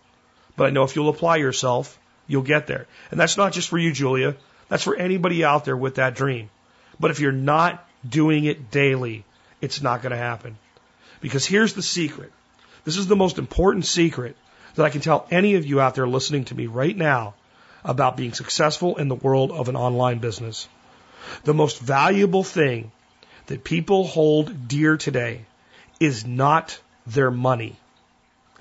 But I know if you'll apply yourself, you'll get there. And that's not just for you, Julia. That's for anybody out there with that dream. But if you're not doing it daily, it's not going to happen. Because here's the secret. This is the most important secret that I can tell any of you out there listening to me right now about being successful in the world of an online business. The most valuable thing that people hold dear today is not their money.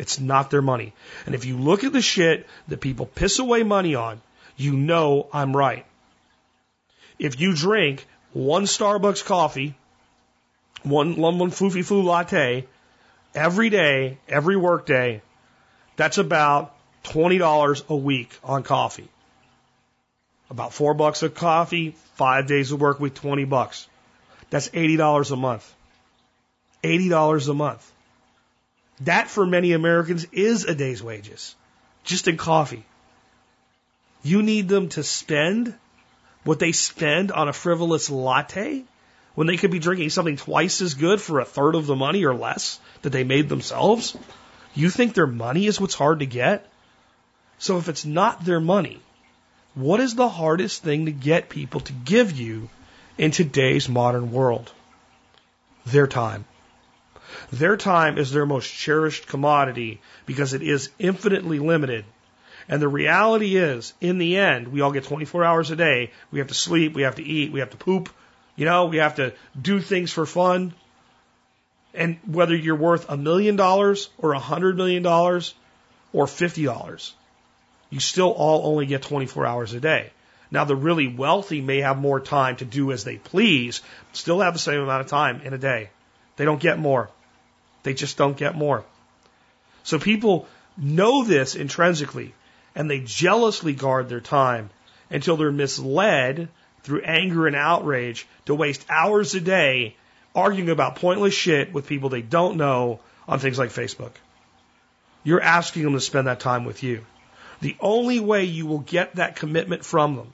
It's not their money. And if you look at the shit that people piss away money on, you know I'm right. If you drink one Starbucks coffee one one foofy foo latte every day, every workday, that's about twenty dollars a week on coffee. About four bucks a coffee, five days of work week, twenty bucks. That's eighty dollars a month. Eighty dollars a month. That for many Americans is a day's wages, just in coffee. You need them to spend what they spend on a frivolous latte when they could be drinking something twice as good for a third of the money or less that they made themselves? You think their money is what's hard to get? So if it's not their money, what is the hardest thing to get people to give you in today's modern world? Their time. Their time is their most cherished commodity because it is infinitely limited. And the reality is, in the end, we all get 24 hours a day. We have to sleep, we have to eat, we have to poop, you know, we have to do things for fun. And whether you're worth a million dollars or a hundred million dollars or fifty dollars, you still all only get 24 hours a day. Now, the really wealthy may have more time to do as they please, still have the same amount of time in a day They don't get more. They just don't get more. So people know this intrinsically and they jealously guard their time until they're misled through anger and outrage to waste hours a day arguing about pointless shit with people they don't know on things like Facebook. You're asking them to spend that time with you. The only way you will get that commitment from them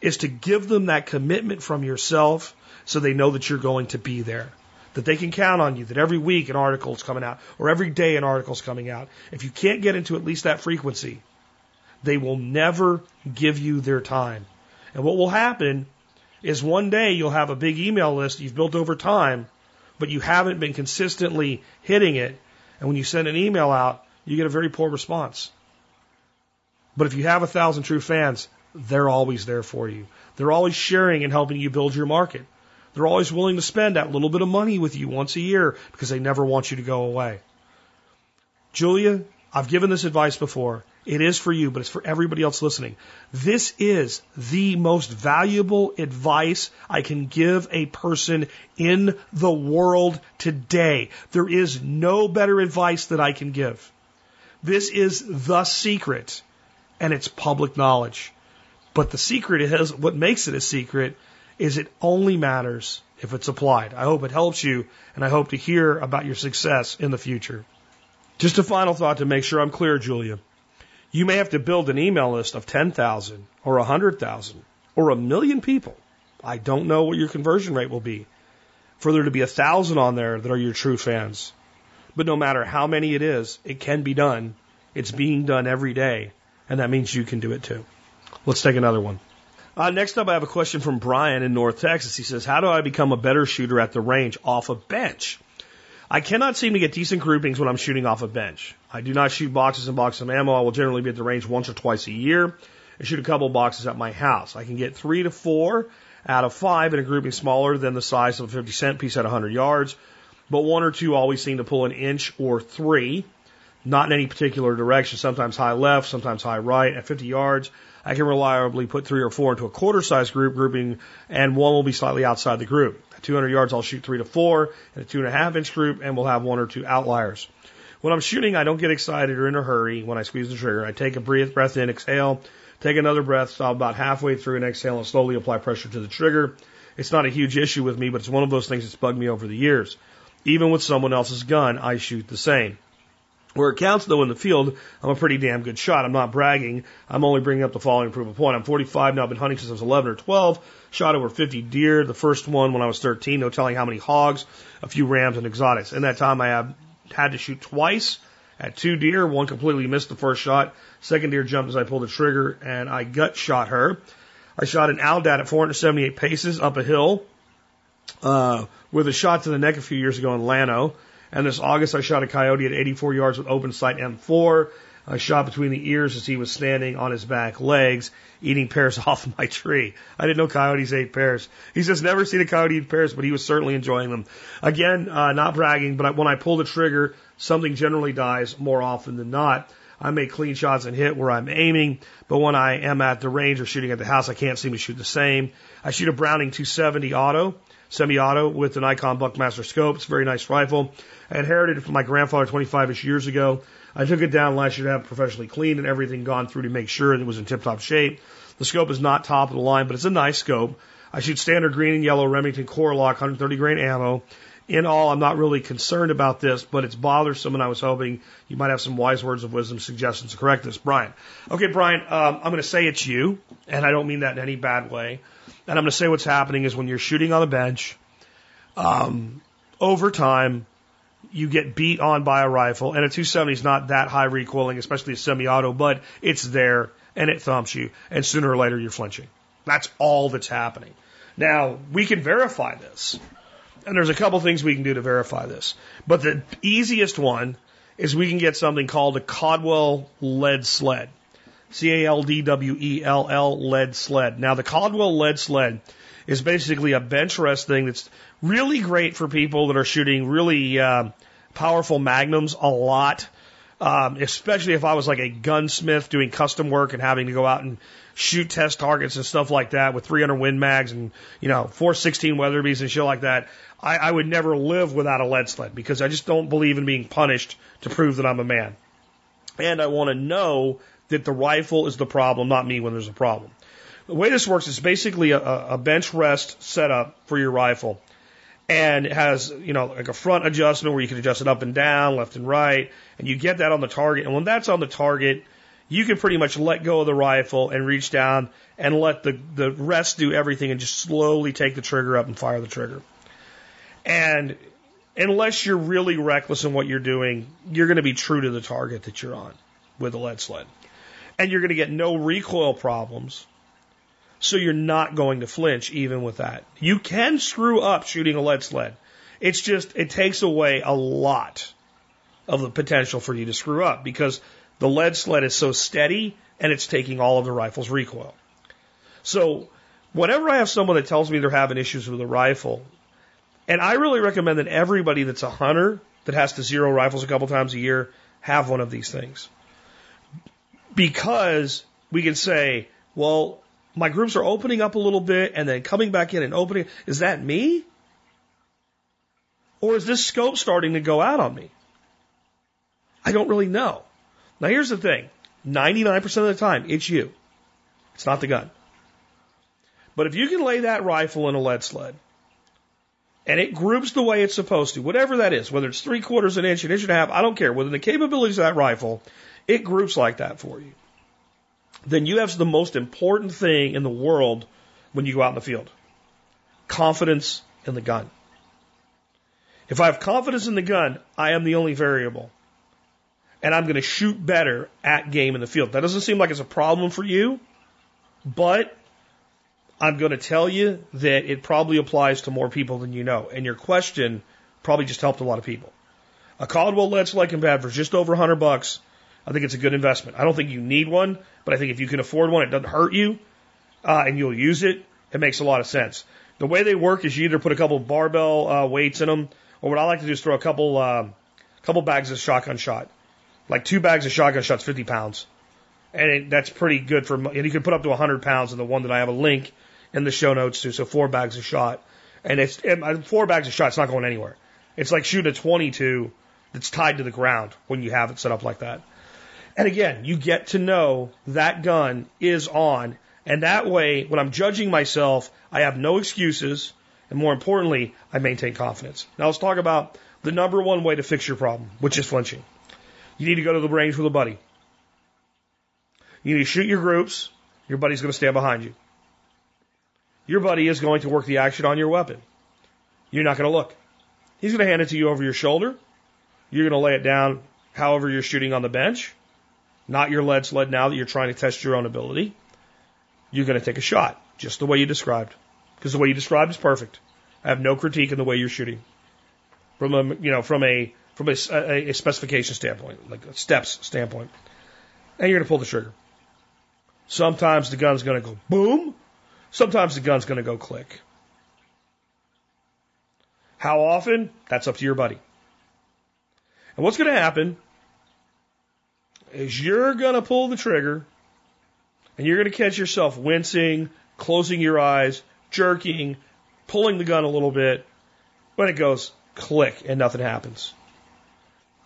is to give them that commitment from yourself so they know that you're going to be there. That they can count on you, that every week an article is coming out, or every day an article is coming out. If you can't get into at least that frequency, they will never give you their time. And what will happen is one day you'll have a big email list you've built over time, but you haven't been consistently hitting it. And when you send an email out, you get a very poor response. But if you have a thousand true fans, they're always there for you. They're always sharing and helping you build your market. They're always willing to spend that little bit of money with you once a year because they never want you to go away. Julia, I've given this advice before. It is for you, but it's for everybody else listening. This is the most valuable advice I can give a person in the world today. There is no better advice that I can give. This is the secret, and it's public knowledge. But the secret is what makes it a secret is it only matters if it's applied. I hope it helps you, and I hope to hear about your success in the future. Just a final thought to make sure I'm clear, Julia. You may have to build an email list of 10,000 or 100,000 or a million people. I don't know what your conversion rate will be for there to be a thousand on there that are your true fans. But no matter how many it is, it can be done. It's being done every day, and that means you can do it too. Let's take another one. Uh, next up, I have a question from Brian in North Texas. He says, How do I become a better shooter at the range off a bench? I cannot seem to get decent groupings when I'm shooting off a bench. I do not shoot boxes and boxes of ammo. I will generally be at the range once or twice a year and shoot a couple boxes at my house. I can get three to four out of five in a grouping smaller than the size of a 50 cent piece at 100 yards, but one or two always seem to pull an inch or three, not in any particular direction, sometimes high left, sometimes high right. At 50 yards, I can reliably put three or four into a quarter size group grouping, and one will be slightly outside the group. At 200 yards, I'll shoot three to four in a two and a half inch group, and we'll have one or two outliers. When I'm shooting, I don't get excited or in a hurry when I squeeze the trigger. I take a breath in, exhale, take another breath, stop about halfway through and exhale and slowly apply pressure to the trigger. It's not a huge issue with me, but it's one of those things that's bugged me over the years. Even with someone else's gun, I shoot the same. Where it counts though in the field, I'm a pretty damn good shot. I'm not bragging. I'm only bringing up the following proof of point. I'm 45 now. I've been hunting since I was 11 or 12. Shot over 50 deer. The first one when I was 13. No telling how many hogs, a few rams and exotics. In that time, I have had to shoot twice at two deer. One completely missed the first shot. Second deer jumped as I pulled the trigger and I gut shot her. I shot an aoudad at 478 paces up a hill, uh, with a shot to the neck a few years ago in Llano. And this August, I shot a coyote at 84 yards with open sight M4. I shot between the ears as he was standing on his back legs, eating pears off my tree. I didn't know coyotes ate pears. He says never seen a coyote eat pears, but he was certainly enjoying them. Again, uh, not bragging, but when I pull the trigger, something generally dies more often than not. I make clean shots and hit where I'm aiming, but when I am at the range or shooting at the house, I can't seem to shoot the same. I shoot a Browning 270 auto, semi-auto with a Nikon Buckmaster scope. It's a very nice rifle. I inherited it from my grandfather 25ish years ago. I took it down last year to have it professionally cleaned and everything gone through to make sure it was in tip-top shape. The scope is not top of the line, but it's a nice scope. I shoot standard green and yellow Remington Core-Lokt 130 grain ammo. In all, I'm not really concerned about this, but it's bothersome, and I was hoping you might have some wise words of wisdom, suggestions to correct this. Brian. Okay, Brian, um, I'm going to say it's you, and I don't mean that in any bad way. And I'm going to say what's happening is when you're shooting on the bench, um, over time, you get beat on by a rifle, and a 270 is not that high recoiling, especially a semi-auto, but it's there and it thumps you, and sooner or later you're flinching. That's all that's happening. Now we can verify this, and there's a couple things we can do to verify this. But the easiest one is we can get something called a Caldwell lead sled. C A L D W E L L lead sled. Now the Caldwell lead sled is basically a bench rest thing that's really great for people that are shooting really uh, powerful magnums a lot. Um, especially if I was like a gunsmith doing custom work and having to go out and shoot test targets and stuff like that with 300 Win Mags and you know 416 Weatherby's and shit like that. I, I would never live without a lead sled because I just don't believe in being punished to prove that I'm a man. And I want to know that the rifle is the problem, not me when there's a problem. The way this works is basically a, a bench rest setup for your rifle. And it has, you know, like a front adjustment where you can adjust it up and down, left and right, and you get that on the target. And when that's on the target, you can pretty much let go of the rifle and reach down and let the, the rest do everything and just slowly take the trigger up and fire the trigger. And unless you're really reckless in what you're doing, you're going to be true to the target that you're on with a lead sled. And you're going to get no recoil problems. So you're not going to flinch even with that. You can screw up shooting a lead sled. It's just, it takes away a lot of the potential for you to screw up because the lead sled is so steady and it's taking all of the rifle's recoil. So whenever I have someone that tells me they're having issues with a rifle, and I really recommend that everybody that's a hunter that has to zero rifles a couple times a year have one of these things. Because we can say, well, my groups are opening up a little bit and then coming back in and opening. Is that me? Or is this scope starting to go out on me? I don't really know. Now here's the thing. 99% of the time, it's you. It's not the gun. But if you can lay that rifle in a lead sled and it groups the way it's supposed to, whatever that is, whether it's three quarters an inch, an inch and a half, I don't care. Within the capabilities of that rifle, it groups like that for you. Then you have the most important thing in the world when you go out in the field. Confidence in the gun. If I have confidence in the gun, I am the only variable. And I'm going to shoot better at game in the field. That doesn't seem like it's a problem for you, but I'm going to tell you that it probably applies to more people than you know. And your question probably just helped a lot of people. A Caldwell lead sled combat for just over 100 bucks. I think it's a good investment. I don't think you need one, but I think if you can afford one, it doesn't hurt you, uh, and you'll use it. It makes a lot of sense. The way they work is you either put a couple barbell uh, weights in them, or what I like to do is throw a couple uh, couple bags of shotgun shot, like two bags of shotgun shots, 50 pounds, and it, that's pretty good for. And you can put up to 100 pounds in the one that I have a link in the show notes too. So four bags of shot, and it's and four bags of shot. It's not going anywhere. It's like shooting a 22 that's tied to the ground when you have it set up like that. And again, you get to know that gun is on, and that way, when I'm judging myself, I have no excuses, and more importantly, I maintain confidence. Now let's talk about the number one way to fix your problem, which is flinching. You need to go to the range with a buddy. You need to shoot your groups. Your buddy's going to stand behind you your buddy is going to work the action on your weapon. You're not going to look. He's going to hand it to you over your shoulder. You're going to lay it down however you're shooting on the bench, not your lead sled now that you're trying to test your own ability. You're going to take a shot, just the way you described. Because the way you described is perfect. I have no critique in the way you're shooting. From a, you know, from a, from a, a, a specification standpoint, like a steps standpoint. And you're going to pull the trigger. Sometimes the gun's going to go boom, Sometimes the gun's going to go click. How often? That's up to your buddy. And what's going to happen is you're going to pull the trigger and you're going to catch yourself wincing, closing your eyes, jerking, pulling the gun a little bit when it goes click and nothing happens.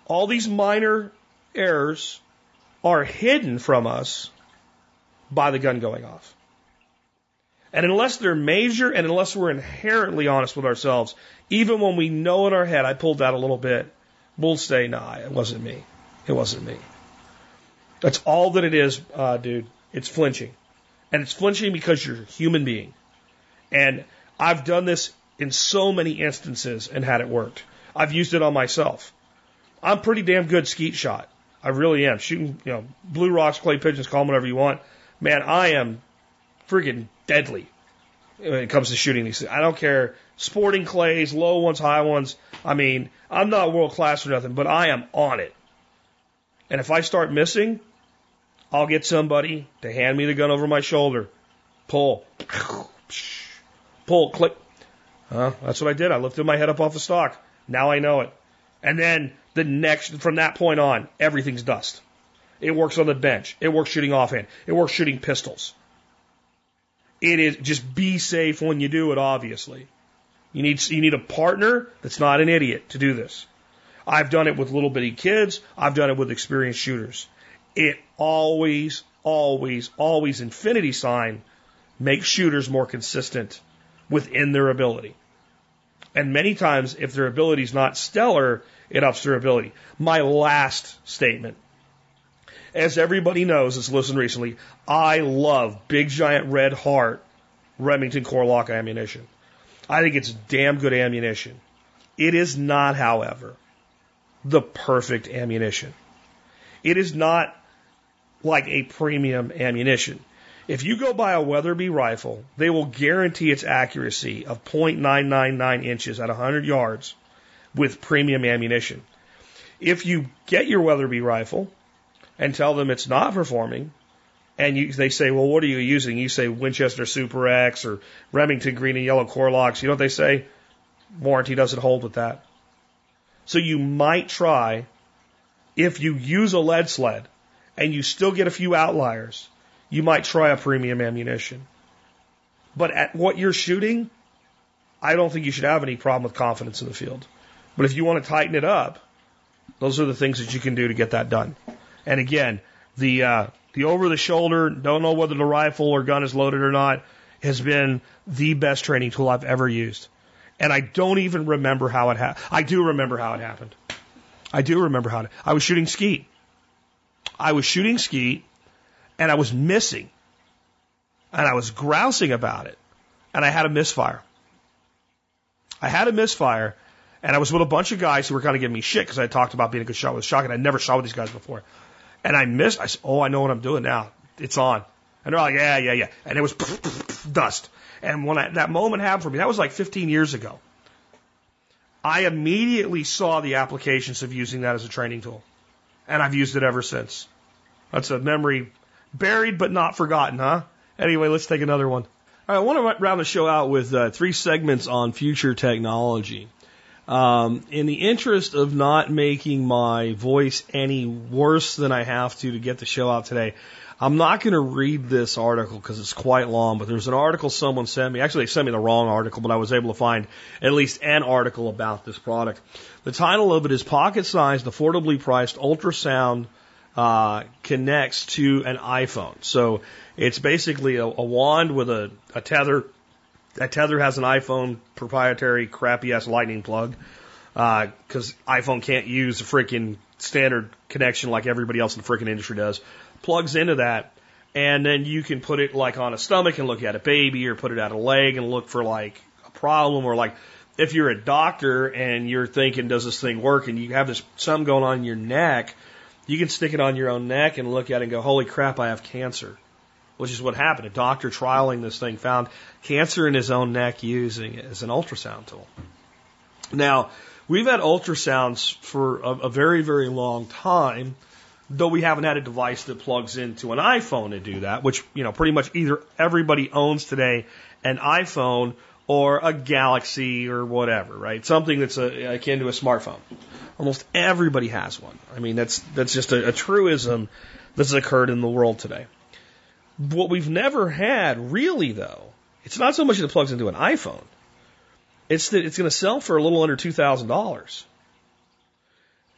All these minor errors are hidden from us by the gun going off. And unless they're major and unless we're inherently honest with ourselves, even when we know in our head, I pulled that a little bit, we'll say, nah, it wasn't me. It wasn't me. That's all that it is, uh, dude. It's flinching. And it's flinching because you're a human being. And I've done this in so many instances and had it worked. I've used it on myself. I'm pretty damn good skeet shot. I really am. Shooting, you know, blue rocks, clay pigeons, call them whatever you want. Man, I am friggin' deadly when it comes to shooting these things. I don't care. Sporting clays, low ones, high ones. I mean, I'm not world class or nothing, but I am on it. And if I start missing, I'll get somebody to hand me the gun over my shoulder. Pull. Pull, click. Huh? That's what I did. I lifted my head up off the stock. Now I know it. And then the next, from that point on, everything's dust. It works on the bench. It works shooting offhand. It works shooting pistols. It is just be safe when you do it, obviously. You need, you need a partner that's not an idiot to do this. I've done it with little bitty kids. I've done it with experienced shooters. It always, always, always infinity sign makes shooters more consistent within their ability. And many times, if their ability is not stellar, it ups their ability. My last statement. As everybody knows that's listened recently, I love big giant red heart Remington Core-Lokt ammunition. I think it's damn good ammunition. It is not, however, the perfect ammunition. It is not like a premium ammunition. If you go buy a Weatherby rifle, they will guarantee its accuracy of .999 inches at 100 yards with premium ammunition. If you get your Weatherby rifle and tell them it's not performing, and you, they say, well, what are you using? You say Winchester Super X or Remington green and yellow Core-Lokt. You know what they say? Warranty doesn't hold with that. So you might try, if you use a lead sled and you still get a few outliers, you might try a premium ammunition. But at what you're shooting, I don't think you should have any problem with confidence in the field. But if you want to tighten it up, those are the things that you can do to get that done. And again, the uh, the over the shoulder, don't know whether the rifle or gun is loaded or not, has been the best training tool I've ever used. And I don't even remember how it happened. I do remember how it happened. I do remember how it, I was shooting skeet. I was shooting skeet and I was missing. And I was grousing about it. And I had a misfire. I had a misfire and I was with a bunch of guys who were kind of giving me shit because I talked about being a good shot with a shotgun. I never shot with these guys before. And I missed. I said, "Oh, I know what I'm doing now. It's on." And they're like, "Yeah, yeah, yeah." And it was dust. And when I, that moment happened for me, that was like 15 years ago. I immediately saw the applications of using that as a training tool, and I've used it ever since. That's a memory buried but not forgotten, huh? Anyway, let's take another one. All right, I want to round the show out with uh, three segments on future technology. Um, in the interest of not making my voice any worse than I have to to get the show out today, I'm not going to read this article because it's quite long, but there's an article someone sent me. Actually, they sent me the wrong article, but I was able to find at least an article about this product. The title of it is Pocket Sized, Affordably Priced Ultrasound uh, Connects to an iPhone. So it's basically a, a wand with a, a tether that tether has an iPhone proprietary crappy ass lightning plug because uh, iPhone can't use a freaking standard connection like everybody else in the freaking industry does. Plugs into that, and then you can put it like on a stomach and look at a baby, or put it at a leg and look for like a problem, or like if you're a doctor and you're thinking, does this thing work, and you have this something going on in your neck, you can stick it on your own neck and look at it and go, holy crap, I have cancer which is what happened. A doctor trialing this thing found cancer in his own neck using it as an ultrasound tool. Now, we've had ultrasounds for a, a very, very long time, though we haven't had a device that plugs into an iPhone to do that, which, you know, pretty much either everybody owns today an iPhone or a Galaxy or whatever, right? Something that's a, akin to a smartphone. Almost everybody has one. I mean, that's, that's just a, a truism that's occurred in the world today. What we've never had, really, though, it's not so much that it plugs into an iPhone. It's that it's going to sell for a little under $2,000.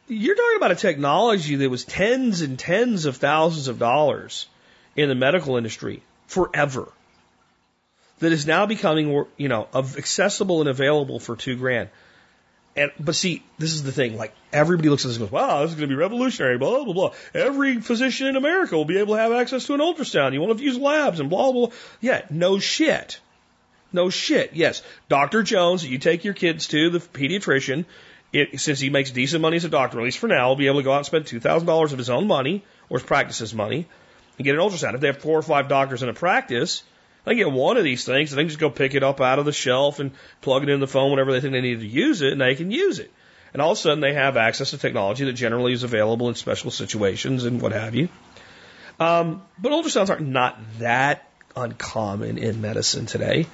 You're talking about a technology that was tens and tens of thousands of dollars in the medical industry forever. That is now becoming, you know, accessible and available for two grand. And but see, this is the thing. Like everybody looks at this and goes, "Wow, this is going to be revolutionary." Blah blah blah. Every physician in America will be able to have access to an ultrasound. You won't have to use labs and blah blah. blah. Yeah, no shit, no shit. Yes, Doctor Jones, you take your kids to the pediatrician. It, since he makes decent money as a doctor, at least for now, will be able to go out and spend two thousand dollars of his own money or his practice's money and get an ultrasound. If they have four or five doctors in a practice, they get one of these things and they can just go pick it up out of the shelf and plug it in the phone whenever they think they need to use it and they can use it. And all of a sudden they have access to technology that generally is available in special situations and what have you. Um, but ultrasounds are not that uncommon in medicine today.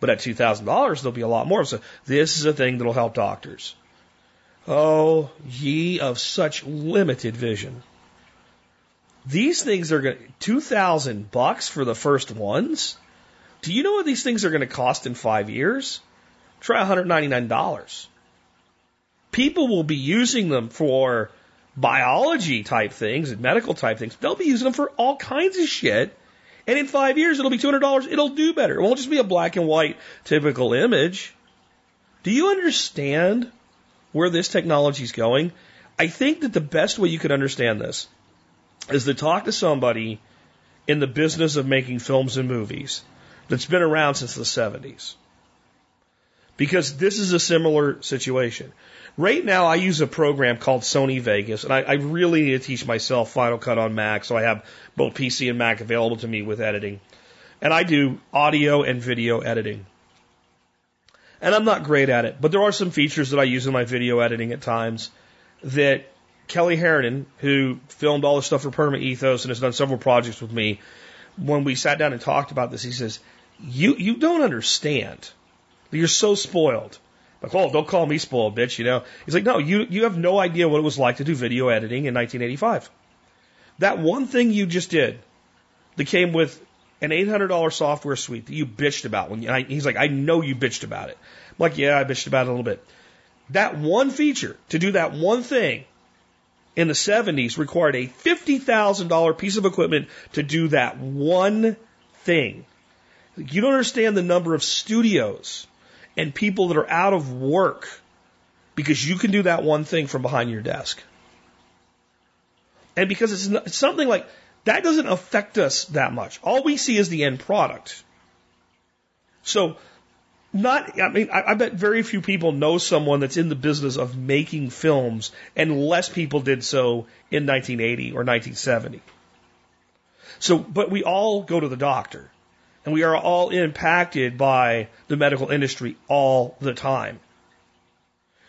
But at $2,000, there'll be a lot more. So this is a thing that'll help doctors. Oh, ye of such limited vision. These things are going to, 2000 bucks for the first ones? Do you know what these things are going to cost in five years? try $199. People will be using them for biology type things and medical type things. They'll be using them for all kinds of shit. And in five years, it'll be $200. It'll do better. It won't just be a black and white typical image. Do you understand where this technology is going? I think that the best way you could understand this is to talk to somebody in the business of making films and movies that's been around since the 70s. Because this is a similar situation. Right now, I use a program called Sony Vegas, and I, I really need to teach myself Final Cut on Mac, so I have both PC and Mac available to me with editing. And I do audio and video editing. And I'm not great at it, but there are some features that I use in my video editing at times that Kelly Harridan, who filmed all the stuff for Permanent Ethos and has done several projects with me, when we sat down and talked about this, he says, "You you don't understand. You're so spoiled." Like, oh, don't call me spoiled, bitch. You know. He's like, no, you you have no idea what it was like to do video editing in 1985. That one thing you just did, that came with an $800 software suite that you bitched about when you, I, he's like, I know you bitched about it. I'm like, yeah, I bitched about it a little bit. That one feature to do that one thing in the 70s required a $50,000 piece of equipment to do that one thing. You don't understand the number of studios and people that are out of work because you can do that one thing from behind your desk. And because it's, it's something like that doesn't affect us that much. All we see is the end product. So not, I mean, I, I, bet very few people know someone that's in the business of making films, and less people did so in 1980 or 1970. So, but we all go to the doctor, and we are all impacted by the medical industry all the time.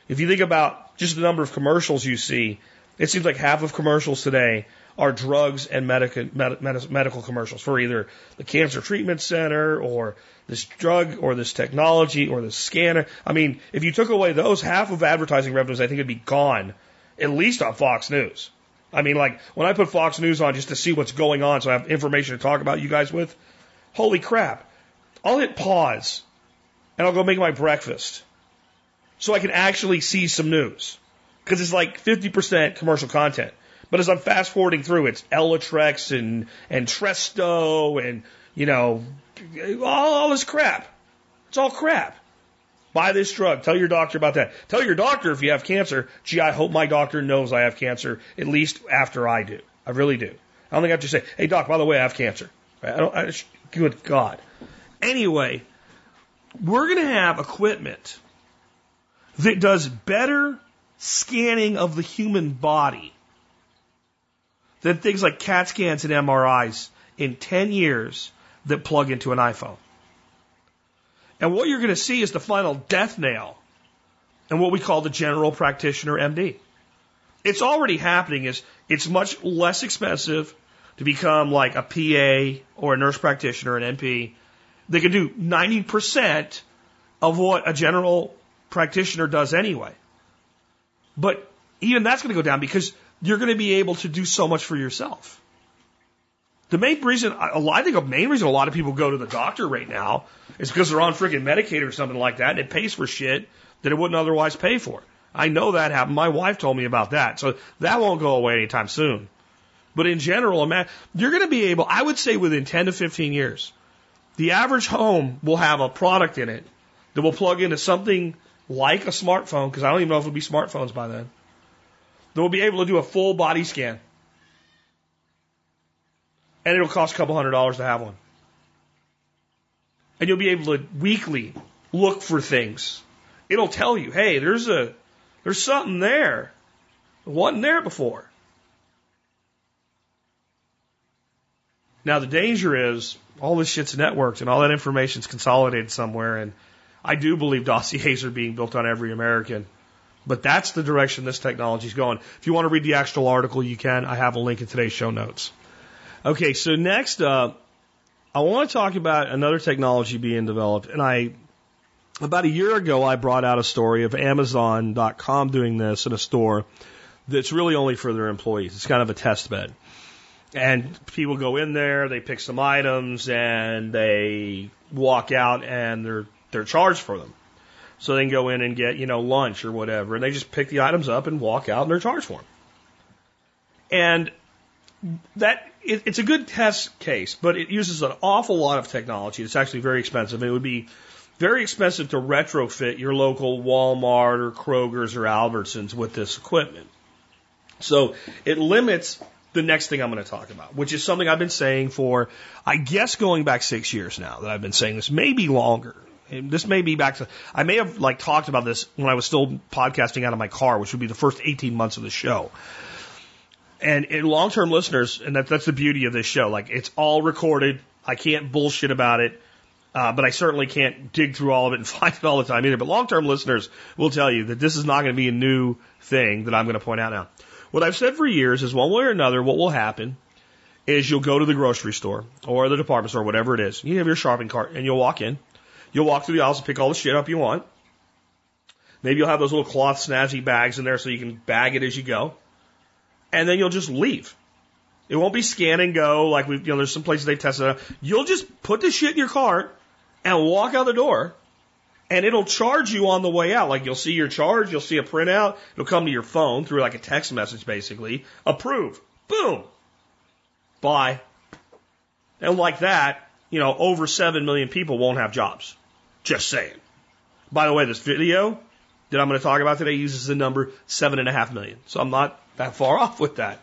If you think about just the number of commercials you see, it seems like half of commercials today are drugs and medical, med, medical commercials for either the cancer treatment center or this drug or this technology or this scanner. I mean, if you took away those, half of advertising revenues, I think it'd be gone, at least on Fox News. I mean, like when I put Fox News on just to see what's going on, so I have information to talk about you guys with, holy crap. I'll hit pause and I'll go make my breakfast so I can actually see some news. Because it's like 50% commercial content. But as I'm fast forwarding through, it's Elatrex and, and Tresto and, you know, all, all this crap. It's all crap. Buy this drug. Tell your doctor about that. Tell your doctor if you have cancer. Gee, I hope my doctor knows I have cancer at least after I do. I really do. I don't think I have to say, hey, doc, by the way, I have cancer. I don't, I, good God. Anyway, we're going to have equipment that does better scanning of the human body than things like CAT scans and MRIs in 10 years that plug into an iPhone. And what you're going to see is the final death nail and what we call the general practitioner MD. It's already happening is it's much less expensive to become like a PA or a nurse practitioner, an NP. They can do 90% of what a general practitioner does anyway. But even that's going to go down because you're going to be able to do so much for yourself. The main reason, a lot, I think a main reason a lot of people go to the doctor right now is because they're on freaking Medicaid or something like that, and it pays for shit that it wouldn't otherwise pay for. I know that happened. My wife told me about that, so that won't go away anytime soon. But in general, you're going to be able, I would say within 10 to 15 years, the average home will have a product in it that will plug into something like a smartphone, because I don't even know if it'll be smartphones by then, that will be able to do a full body scan and it'll cost a couple hundred dollars to have one. And you'll be able to weekly look for things. It'll tell you, hey, there's a there's something there. It wasn't there before. Now the danger is all this shit's networked and all that information's consolidated somewhere and I do believe dossiers are being built on every American. But that's the direction this technology is going. If you want to read the actual article, you can. I have a link in today's show notes. Okay, so next up, I want to talk about another technology being developed. And I, about a year ago, I brought out a story of Amazon.com doing this in a store that's really only for their employees. It's kind of a test bed. And people go in there, they pick some items, and they walk out, and they're they're charged for them. So they can go in and get, you know, lunch or whatever. And they just pick the items up and walk out and they're charged for them. And that, it, it's a good test case, but it uses an awful lot of technology. It's actually very expensive. It would be very expensive to retrofit your local Walmart or Kroger's or Albertsons with this equipment. So it limits the next thing I'm going to talk about, which is something I've been saying for, I guess, going back six years now that I've been saying this, maybe longer. And this may be back to, I may have like talked about this when I was still podcasting out of my car, which would be the first 18 months of the show. And, and long term listeners, and that, that's the beauty of this show, like it's all recorded. I can't bullshit about it. Uh, but I certainly can't dig through all of it and find it all the time either. But long term listeners will tell you that this is not going to be a new thing that I'm going to point out now. What I've said for years is one way or another, what will happen is you'll go to the grocery store or the department store, whatever it is. You have your shopping cart and you'll walk in. You'll walk through the aisles and pick all the shit up you want. Maybe you'll have those little cloth snazzy bags in there so you can bag it as you go. And then you'll just leave. It won't be scan and go like we, you know, there's some places they've tested it. You'll just put the shit in your cart and walk out the door and it'll charge you on the way out. Like you'll see your charge, you'll see a printout, it'll come to your phone through like a text message basically. Approve. Boom. Bye. And like that, you know, over 7 million people won't have jobs. Just saying. By the way, this video that I'm going to talk about today uses the number seven and a half million. So I'm not that far off with that.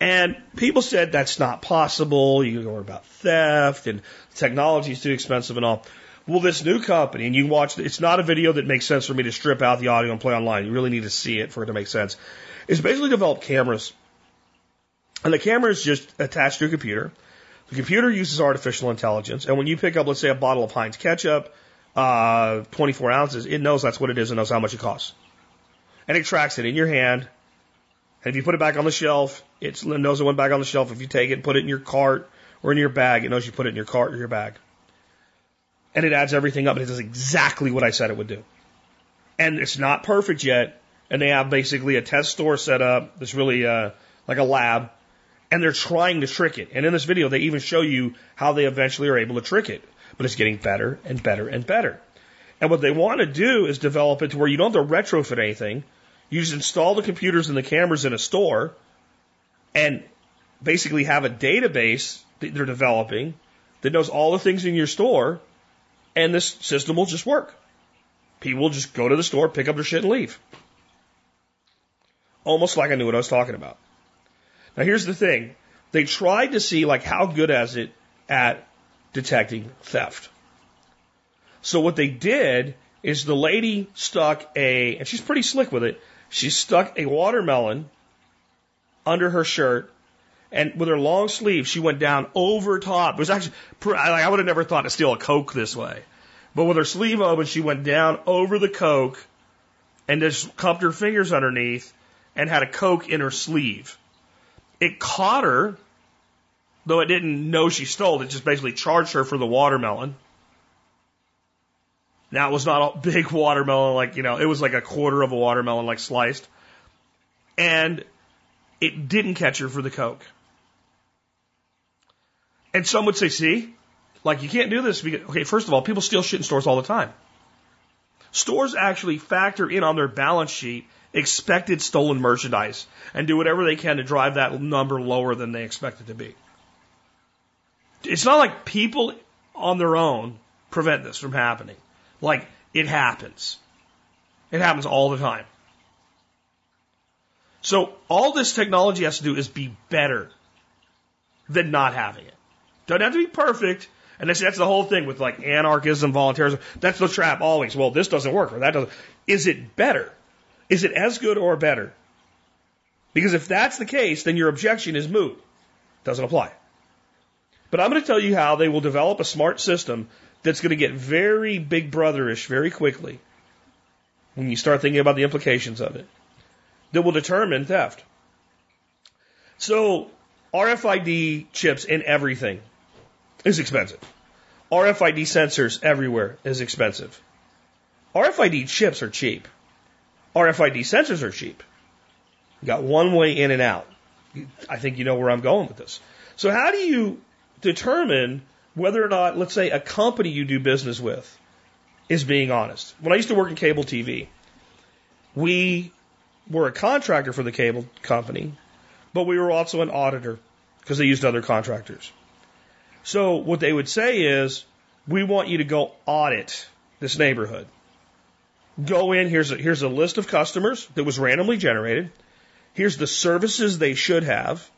And people said that's not possible. You worry about theft and technology is too expensive and all. Well, this new company, and you watch, it's not a video that makes sense for me to strip out the audio and play online. You really need to see it for it to make sense. It's basically developed cameras. And the camera is just attached to a computer. The computer uses artificial intelligence. And when you pick up, let's say, a bottle of Heinz ketchup, uh, 24 ounces, it knows that's what it is and knows how much it costs. And it tracks it in your hand. And if you put it back on the shelf, it knows it went back on the shelf. If you take it and put it in your cart or in your bag, it knows you put it in your cart or your bag and it adds everything up and it does exactly what I said it would do. And it's not perfect yet. And they have basically a test store set up that's really uh, like a lab, and they're trying to trick it. And in this video, they even show you how they eventually are able to trick it. But it's getting better and better and better. And what they want to do is develop it to where you don't have to retrofit anything. You just install the computers and the cameras in a store and basically have a database that they're developing that knows all the things in your store and this system will just work. People will just go to the store, pick up their shit, and leave. Almost like I knew what I was talking about. Now here's the thing. They tried to see like how good is it at detecting theft. So what they did is the lady stuck a, and she's pretty slick with it, she stuck a watermelon under her shirt and with her long sleeve, she went down over top. It was actually, I would have never thought to steal a Coke this way. But with her sleeve open, she went down over the Coke and just cupped her fingers underneath and had a Coke in her sleeve. It caught her, though it didn't know she stole it, just basically charged her for the watermelon. Now it was not a big watermelon, like, you know, it was like a quarter of a watermelon, like sliced. And it didn't catch her for the Coke. And some would say, see, like you can't do this because, okay, first of all, people steal shit in stores all the time. Stores actually factor in on their balance sheet expected stolen merchandise and do whatever they can to drive that number lower than they expect it to be. It's not like people on their own prevent this from happening. Like it happens. It happens all the time. So all this technology has to do is be better than not having it. Doesn't have to be perfect. And that's, that's the whole thing with like anarchism, voluntarism. That's the trap always. Well, this doesn't work or that doesn't. Is it better? Is it as good or better? Because if that's the case, then your objection is moot. Doesn't apply. But I'm going to tell you how they will develop a smart system that's going to get very big brotherish very quickly when you start thinking about the implications of it that will determine theft. So RFID chips in everything is expensive. RFID sensors everywhere is expensive. RFID chips are cheap. RFID sensors are cheap. You got one way in and out. I think you know where I'm going with this. So how do you determine whether or not, let's say, a company you do business with is being honest. When I used to work in cable TV, we were a contractor for the cable company, but we were also an auditor because they used other contractors. So what they would say is, we want you to go audit this neighborhood. Go in, here's a, here's a list of customers that was randomly generated. Here's the services they should have.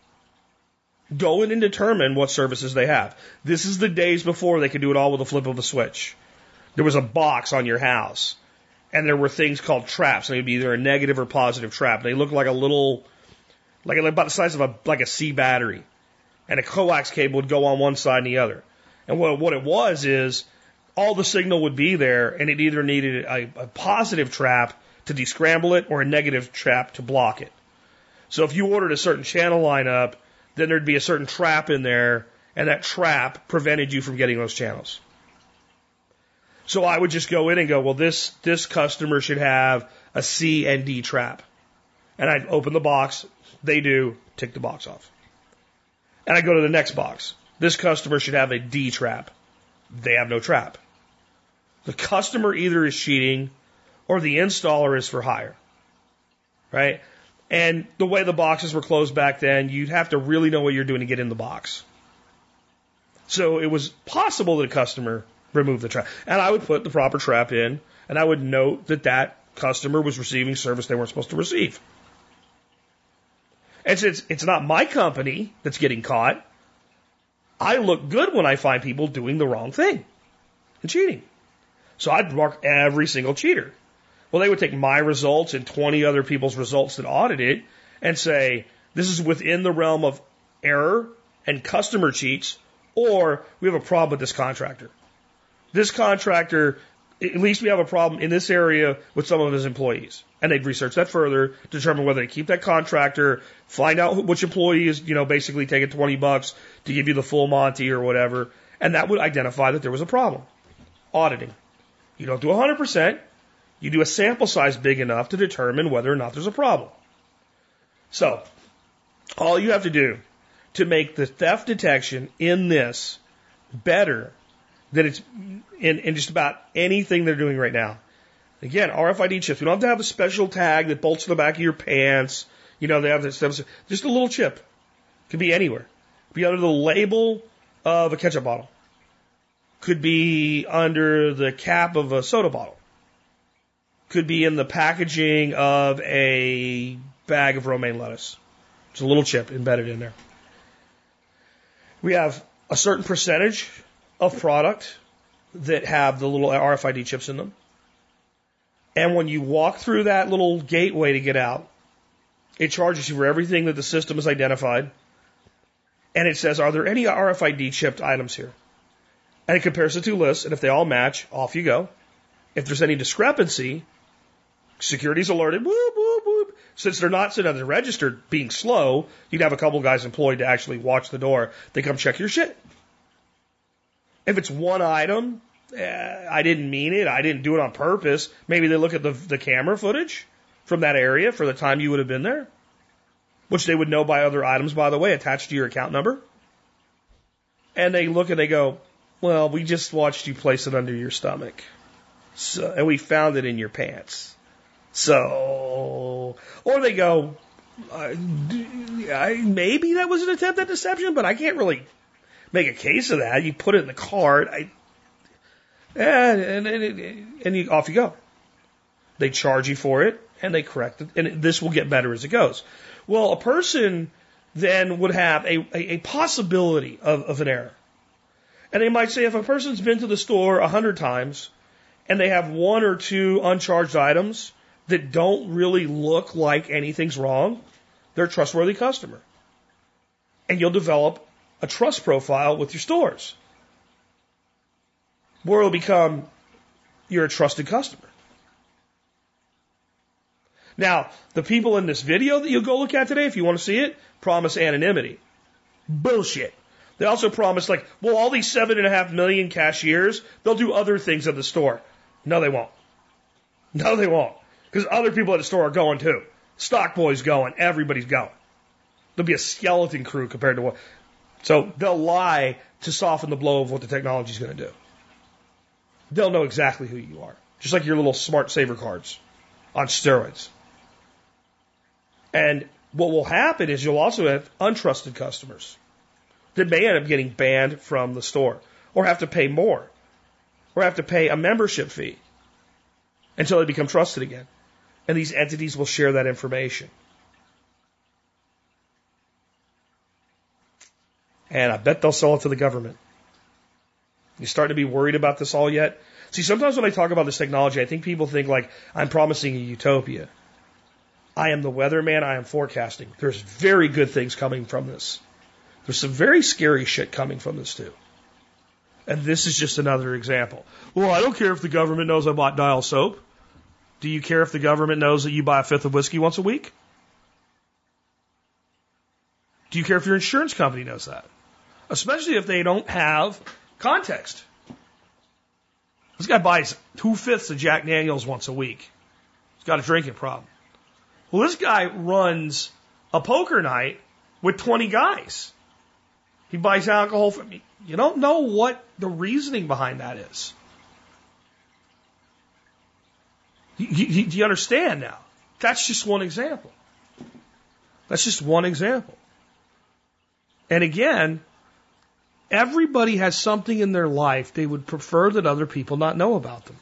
Go in and determine what services they have. This is the days before they could do it all with a flip of a switch. There was a box on your house, and there were things called traps. They'd be either a negative or positive trap. They looked like a little, like about the size of a like a C battery, and a coax cable would go on one side and the other. And what what it was is all the signal would be there, and it either needed a, a positive trap to descramble it or a negative trap to block it. So if you ordered a certain channel lineup, then there'd be a certain trap in there, and that trap prevented you from getting those channels. So I would just go in and go, well, this this customer should have a C and D trap, and I'd open the box. They do. Tick the box off. And I go to the next box. This customer should have a D trap. They have no trap. The customer either is cheating or the installer is for hire. Right? And the way the boxes were closed back then, you'd have to really know what you're doing to get in the box. So it was possible that a customer removed the trap. And I would put the proper trap in, and I would note that that customer was receiving service they weren't supposed to receive. And since it's not my company that's getting caught, I look good when I find people doing the wrong thing and cheating. So I'd mark every single cheater. Well, they would take my results and 20 other people's results that audited and say, this is within the realm of error and customer cheats, or we have a problem with this contractor. This contractor, at least we have a problem in this area with some of his employees. And they'd research that further, determine whether to keep that contractor, find out which employee is, you know, basically taking 20 bucks to give you the full Monty or whatever. And that would identify that there was a problem. Auditing. You don't do 100%. You do a sample size big enough to determine whether or not there's a problem. So, all you have to do to make the theft detection in this better than it's in, in just about anything they're doing right now. Again, RFID chips. We don't have to have a special tag that bolts to the back of your pants. You know, they have this stuff. Just a little chip. Could be anywhere. Could be under the label of a ketchup bottle. Could be under the cap of a soda bottle could be in the packaging of a bag of romaine lettuce. It's a little chip embedded in there. We have a certain percentage of product that have the little RFID chips in them. And when you walk through that little gateway to get out, it charges you for everything that the system has identified. And it says, are there any RFID chipped items here? And it compares the two lists. And if they all match, off you go. If there's any discrepancy, Security's alerted. Whoop, whoop, whoop. Since they're not sitting they're registered being slow, you'd have a couple guys employed to actually watch the door. They come check your shit. If it's one item, eh, I didn't mean it. I didn't do it on purpose. Maybe they look at the, the camera footage from that area for the time you would have been there, which they would know by other items, by the way, attached to your account number. And they look and they go, well, we just watched you place it under your stomach. So, and we found it in your pants. So, or they go, uh, I, maybe that was an attempt at deception, but I can't really make a case of that. You put it in the cart, I, and, and, and, and you, off you go. They charge you for it, and they correct it, and this will get better as it goes. Well, a person then would have a, a, a possibility of, of an error. And they might say if a person's been to the store a hundred times and they have one or two uncharged items, that don't really look like anything's wrong, they're a trustworthy customer. And you'll develop a trust profile with your stores where it'll become you're a trusted customer. Now, the people in this video that you'll go look at today, if you want to see it, promise anonymity. Bullshit. They also promise, like, well, all these seven and a half million cashiers, they'll do other things at the store. No, they won't. No, they won't. Because other people at the store are going too. Stock boys going. Everybody's going. There'll be a skeleton crew compared to what. So they'll lie to soften the blow of what the technology is going to do. they'll know exactly who you are. Just like your little smart saver cards on steroids. And what will happen is you'll also have untrusted customers that may end up getting banned from the store or have to pay more or have to pay a membership fee until they become trusted again. And these entities will share that information. And I bet they'll sell it to the government. You starting to be worried about this all yet? See, sometimes when I talk about this technology, I think people think like I'm promising a utopia. I am the weatherman. I am forecasting. There's very good things coming from this. There's some very scary shit coming from this too. And this is just another example. Well, I don't care if the government knows I bought dial soap. Do you care if the government knows that you buy a fifth of whiskey once a week? Do you care if your insurance company knows that? Especially if they don't have context. This guy buys two fifths of Jack Daniels once a week. He's got a drinking problem. Well, this guy runs a poker night with 20 guys. He buys alcohol from me. You don't know what the reasoning behind that is. Do you, you understand now? That's just one example. That's just one example. And again, everybody has something in their life they would prefer that other people not know about them.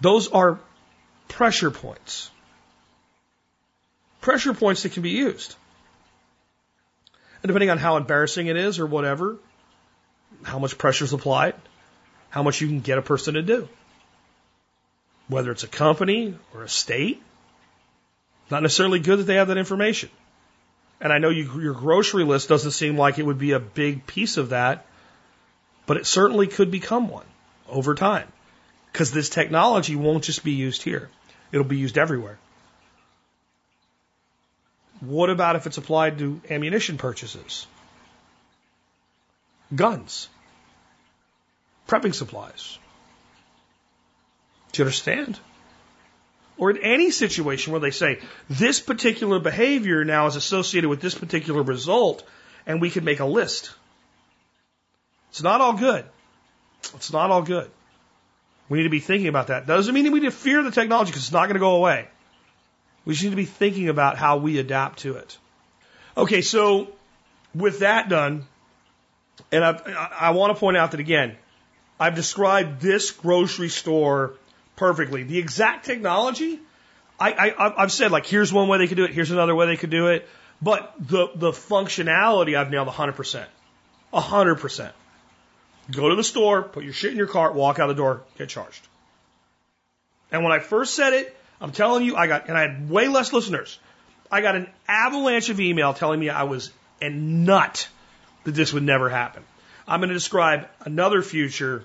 Those are pressure points. Pressure points that can be used. And depending on how embarrassing it is or whatever, how much pressure is applied, how much you can get a person to do. Whether it's a company or a state, not necessarily good that they have that information. And I know you, your grocery list doesn't seem like it would be a big piece of that, but it certainly could become one over time. Because this technology won't just be used here, it'll be used everywhere. What about if it's applied to ammunition purchases? Guns. Prepping supplies. Do you understand? Or in any situation where they say, this particular behavior now is associated with this particular result, and we can make a list. It's not all good. It's not all good. We need to be thinking about that. Doesn't mean that we need to fear the technology because it's not going to go away. We just need to be thinking about how we adapt to it. Okay, so with that done, and I, I want to point out that again, I've described this grocery store perfectly. The exact technology, I, I, I've said like, here's one way they could do it, here's another way they could do it, but the, the functionality I've nailed 100%. 100%. Go to the store, put your shit in your cart, walk out the door, get charged. And when I first said it, I'm telling you, I got, and I had way less listeners. I got an avalanche of email telling me I was a nut that this would never happen. I'm going to describe another future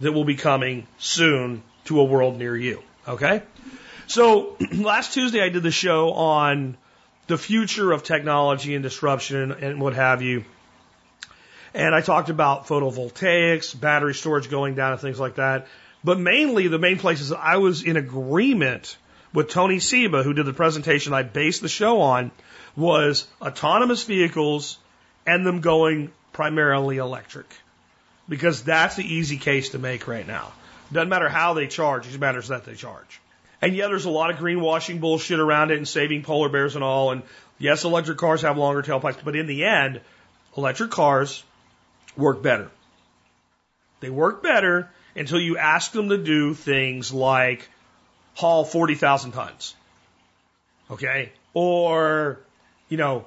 that will be coming soon to a world near you. Okay? So last Tuesday I did the show on the future of technology and disruption and what have you. And I talked about photovoltaics, battery storage going down and things like that. But mainly the main places I was in agreement with Tony Seba, who did the presentation I based the show on, was autonomous vehicles and them going primarily electric. Because that's the easy case to make right now. Doesn't matter how they charge, it just matters that they charge. And yeah, there's a lot of greenwashing bullshit around it and saving polar bears and all. And yes, electric cars have longer tailpipes, but in the end, electric cars work better. They work better until you ask them to do things like haul 40,000 tons. Okay? Or, you know,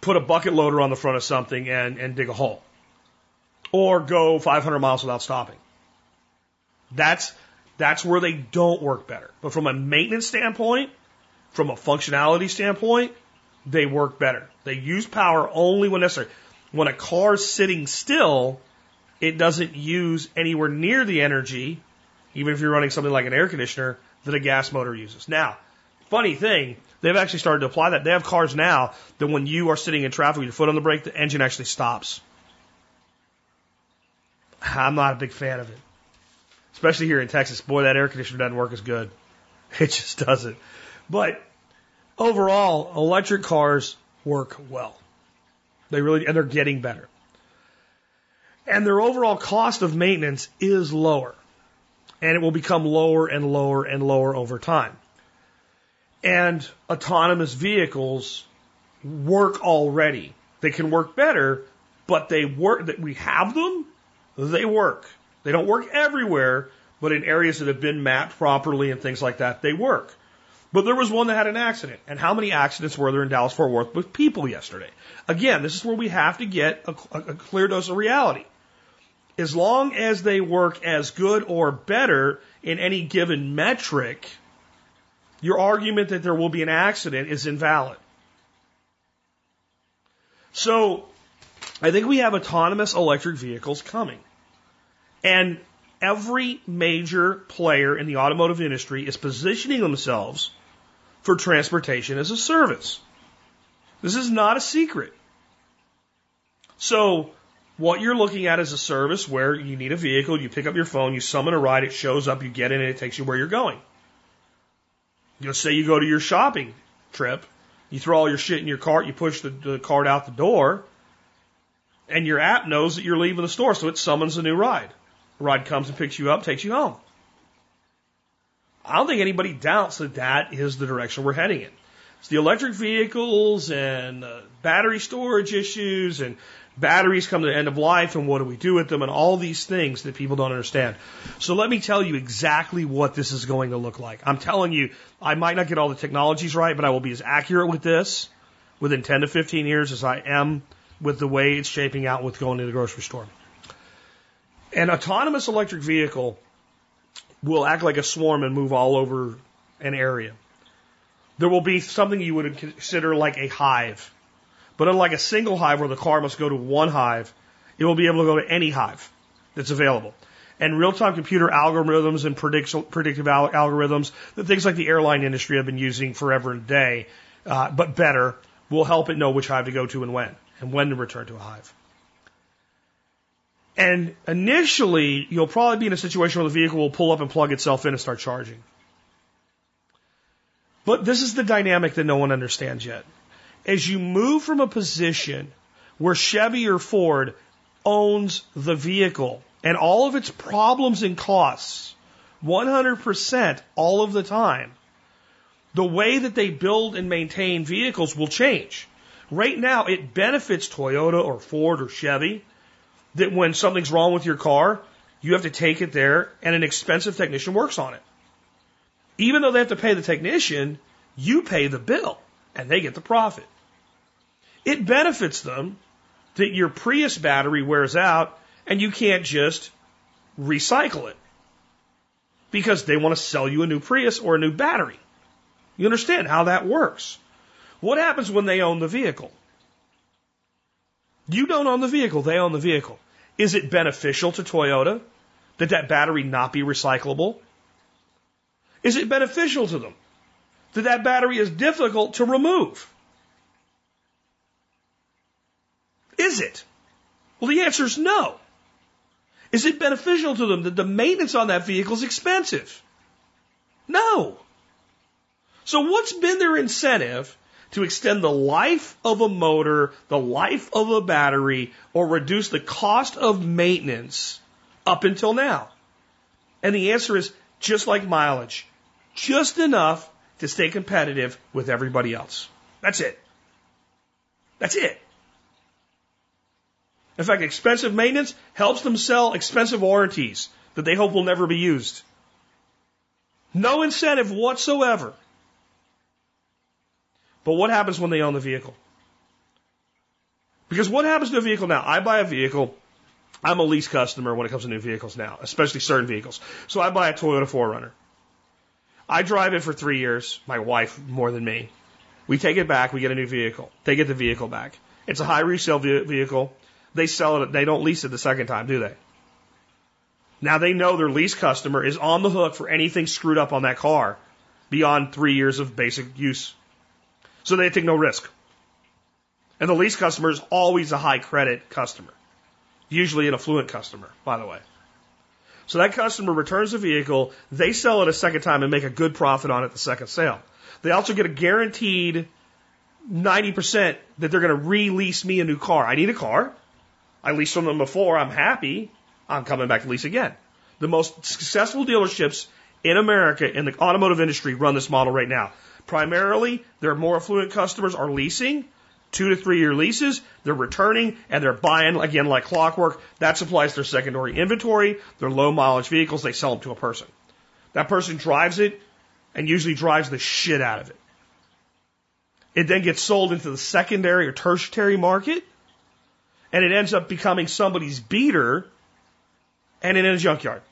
put a bucket loader on the front of something and, and dig a hole. Or go 500 miles without stopping. That's, that's where they don't work better. But from a maintenance standpoint, from a functionality standpoint, they work better. They use power only when necessary. When a car's sitting still, it doesn't use anywhere near the energy, even if you're running something like an air conditioner, that a gas motor uses. Now, funny thing, they've actually started to apply that. They have cars now that when you are sitting in traffic with your foot on the brake, the engine actually stops. I'm not a big fan of it. Especially here in Texas. Boy, that air conditioner doesn't work as good. It just doesn't. But overall, electric cars work well. They really, and they're getting better. And their overall cost of maintenance is lower. And it will become lower and lower and lower over time. And autonomous vehicles work already. They can work better, but they work, that we have them, they work. They don't work everywhere, but in areas that have been mapped properly and things like that, they work. But there was one that had an accident. And how many accidents were there in Dallas Fort Worth with people yesterday? Again, this is where we have to get a, a clear dose of reality. As long as they work as good or better in any given metric, your argument that there will be an accident is invalid. So, I think we have autonomous electric vehicles coming. And every major player in the automotive industry is positioning themselves for transportation as a service. This is not a secret. So, what you're looking at is a service where you need a vehicle, you pick up your phone, you summon a ride, it shows up, you get in it, it takes you where you're going. Let's say you go to your shopping trip, you throw all your shit in your cart, you push the, the cart out the door, and your app knows that you're leaving the store, so it summons a new ride. Ride comes and picks you up, takes you home. I don't think anybody doubts that that is the direction we're heading in. It's the electric vehicles and uh, battery storage issues and batteries come to the end of life and what do we do with them and all these things that people don't understand. So let me tell you exactly what this is going to look like. I'm telling you, I might not get all the technologies right, but I will be as accurate with this within 10 to 15 years as I am with the way it's shaping out with going to the grocery store. An autonomous electric vehicle will act like a swarm and move all over an area. There will be something you would consider like a hive. But unlike a single hive where the car must go to one hive, it will be able to go to any hive that's available. And real-time computer algorithms and predictive algorithms, the things like the airline industry have been using forever and a day, uh, but better, will help it know which hive to go to and when, and when to return to a hive. And initially, you'll probably be in a situation where the vehicle will pull up and plug itself in and start charging. But this is the dynamic that no one understands yet. As you move from a position where Chevy or Ford owns the vehicle and all of its problems and costs 100% all of the time, the way that they build and maintain vehicles will change. Right now, it benefits Toyota or Ford or Chevy that when something's wrong with your car, you have to take it there and an expensive technician works on it. Even though they have to pay the technician, you pay the bill and they get the profit. It benefits them that your Prius battery wears out and you can't just recycle it because they want to sell you a new Prius or a new battery. You understand how that works. What happens when they own the vehicle? You don't own the vehicle, they own the vehicle. Is it beneficial to Toyota that that battery not be recyclable? Is it beneficial to them that that battery is difficult to remove? Is it? Well, the answer is no. Is it beneficial to them that the maintenance on that vehicle is expensive? No. So what's been their incentive to extend the life of a motor, the life of a battery, or reduce the cost of maintenance up until now? And the answer is just like mileage, just enough to stay competitive with everybody else. That's it. That's it. In fact, expensive maintenance helps them sell expensive warranties that they hope will never be used. No incentive whatsoever but what happens when they own the vehicle? Because what happens to a vehicle now? I buy a vehicle. I'm a lease customer when it comes to new vehicles now, especially certain vehicles. So I buy a Toyota 4Runner. I drive it for three years. My wife more than me. We take it back. We get a new vehicle. They get the vehicle back. It's a high resale vehicle. They sell it. They don't lease it the second time, do they? Now they know their lease customer is on the hook for anything screwed up on that car beyond three years of basic use. So they take no risk. And the lease customer is always a high credit customer, usually an affluent customer, by the way. So that customer returns the vehicle, they sell it a second time and make a good profit on it the second sale. They also get a guaranteed 90% that they're going to release me a new car. I need a car. I leased from them before. I'm happy. I'm coming back to lease again. The most successful dealerships in America in the automotive industry run this model right now. Primarily, their more affluent customers are leasing, two to three year leases, they're returning, and they're buying again like clockwork. That supplies their secondary inventory, their low mileage vehicles, they sell them to a person. That person drives it and usually drives the shit out of it. It then gets sold into the secondary or tertiary market, and it ends up becoming somebody's beater and in a junkyard.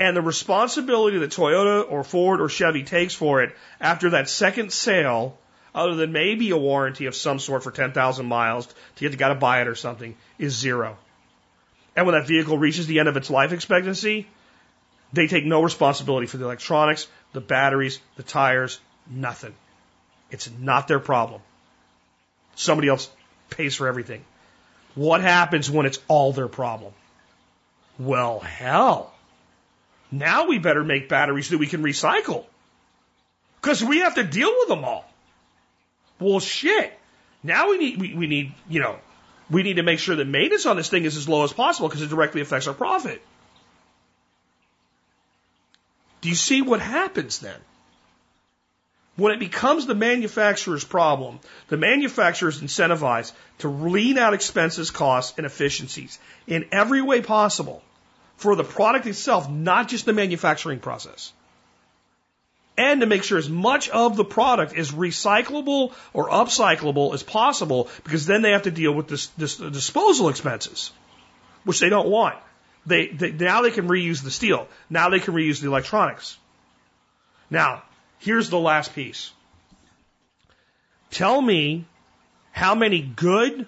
And the responsibility that Toyota or Ford or Chevy takes for it after that second sale, other than maybe a warranty of some sort for 10,000 miles to get the guy to buy it or something, is zero. And when that vehicle reaches the end of its life expectancy, they take no responsibility for the electronics, the batteries, the tires, nothing. It's not their problem. Somebody else pays for everything. What happens when it's all their problem? Well, hell. Now we better make batteries that we can recycle. Because we have to deal with them all. Well, shit. Now we need, we, we need, you know, we need to make sure that maintenance on this thing is as low as possible because it directly affects our profit. Do you see what happens then? When it becomes the manufacturer's problem, the manufacturer is incentivized to lean out expenses, costs, and efficiencies in every way possible for the product itself, not just the manufacturing process. And to make sure as much of the product is recyclable or upcyclable as possible, because then they have to deal with this, this disposal expenses, which they don't want. They, they, now they can reuse the steel. Now they can reuse the electronics. Now, Here's the last piece. Tell me how many good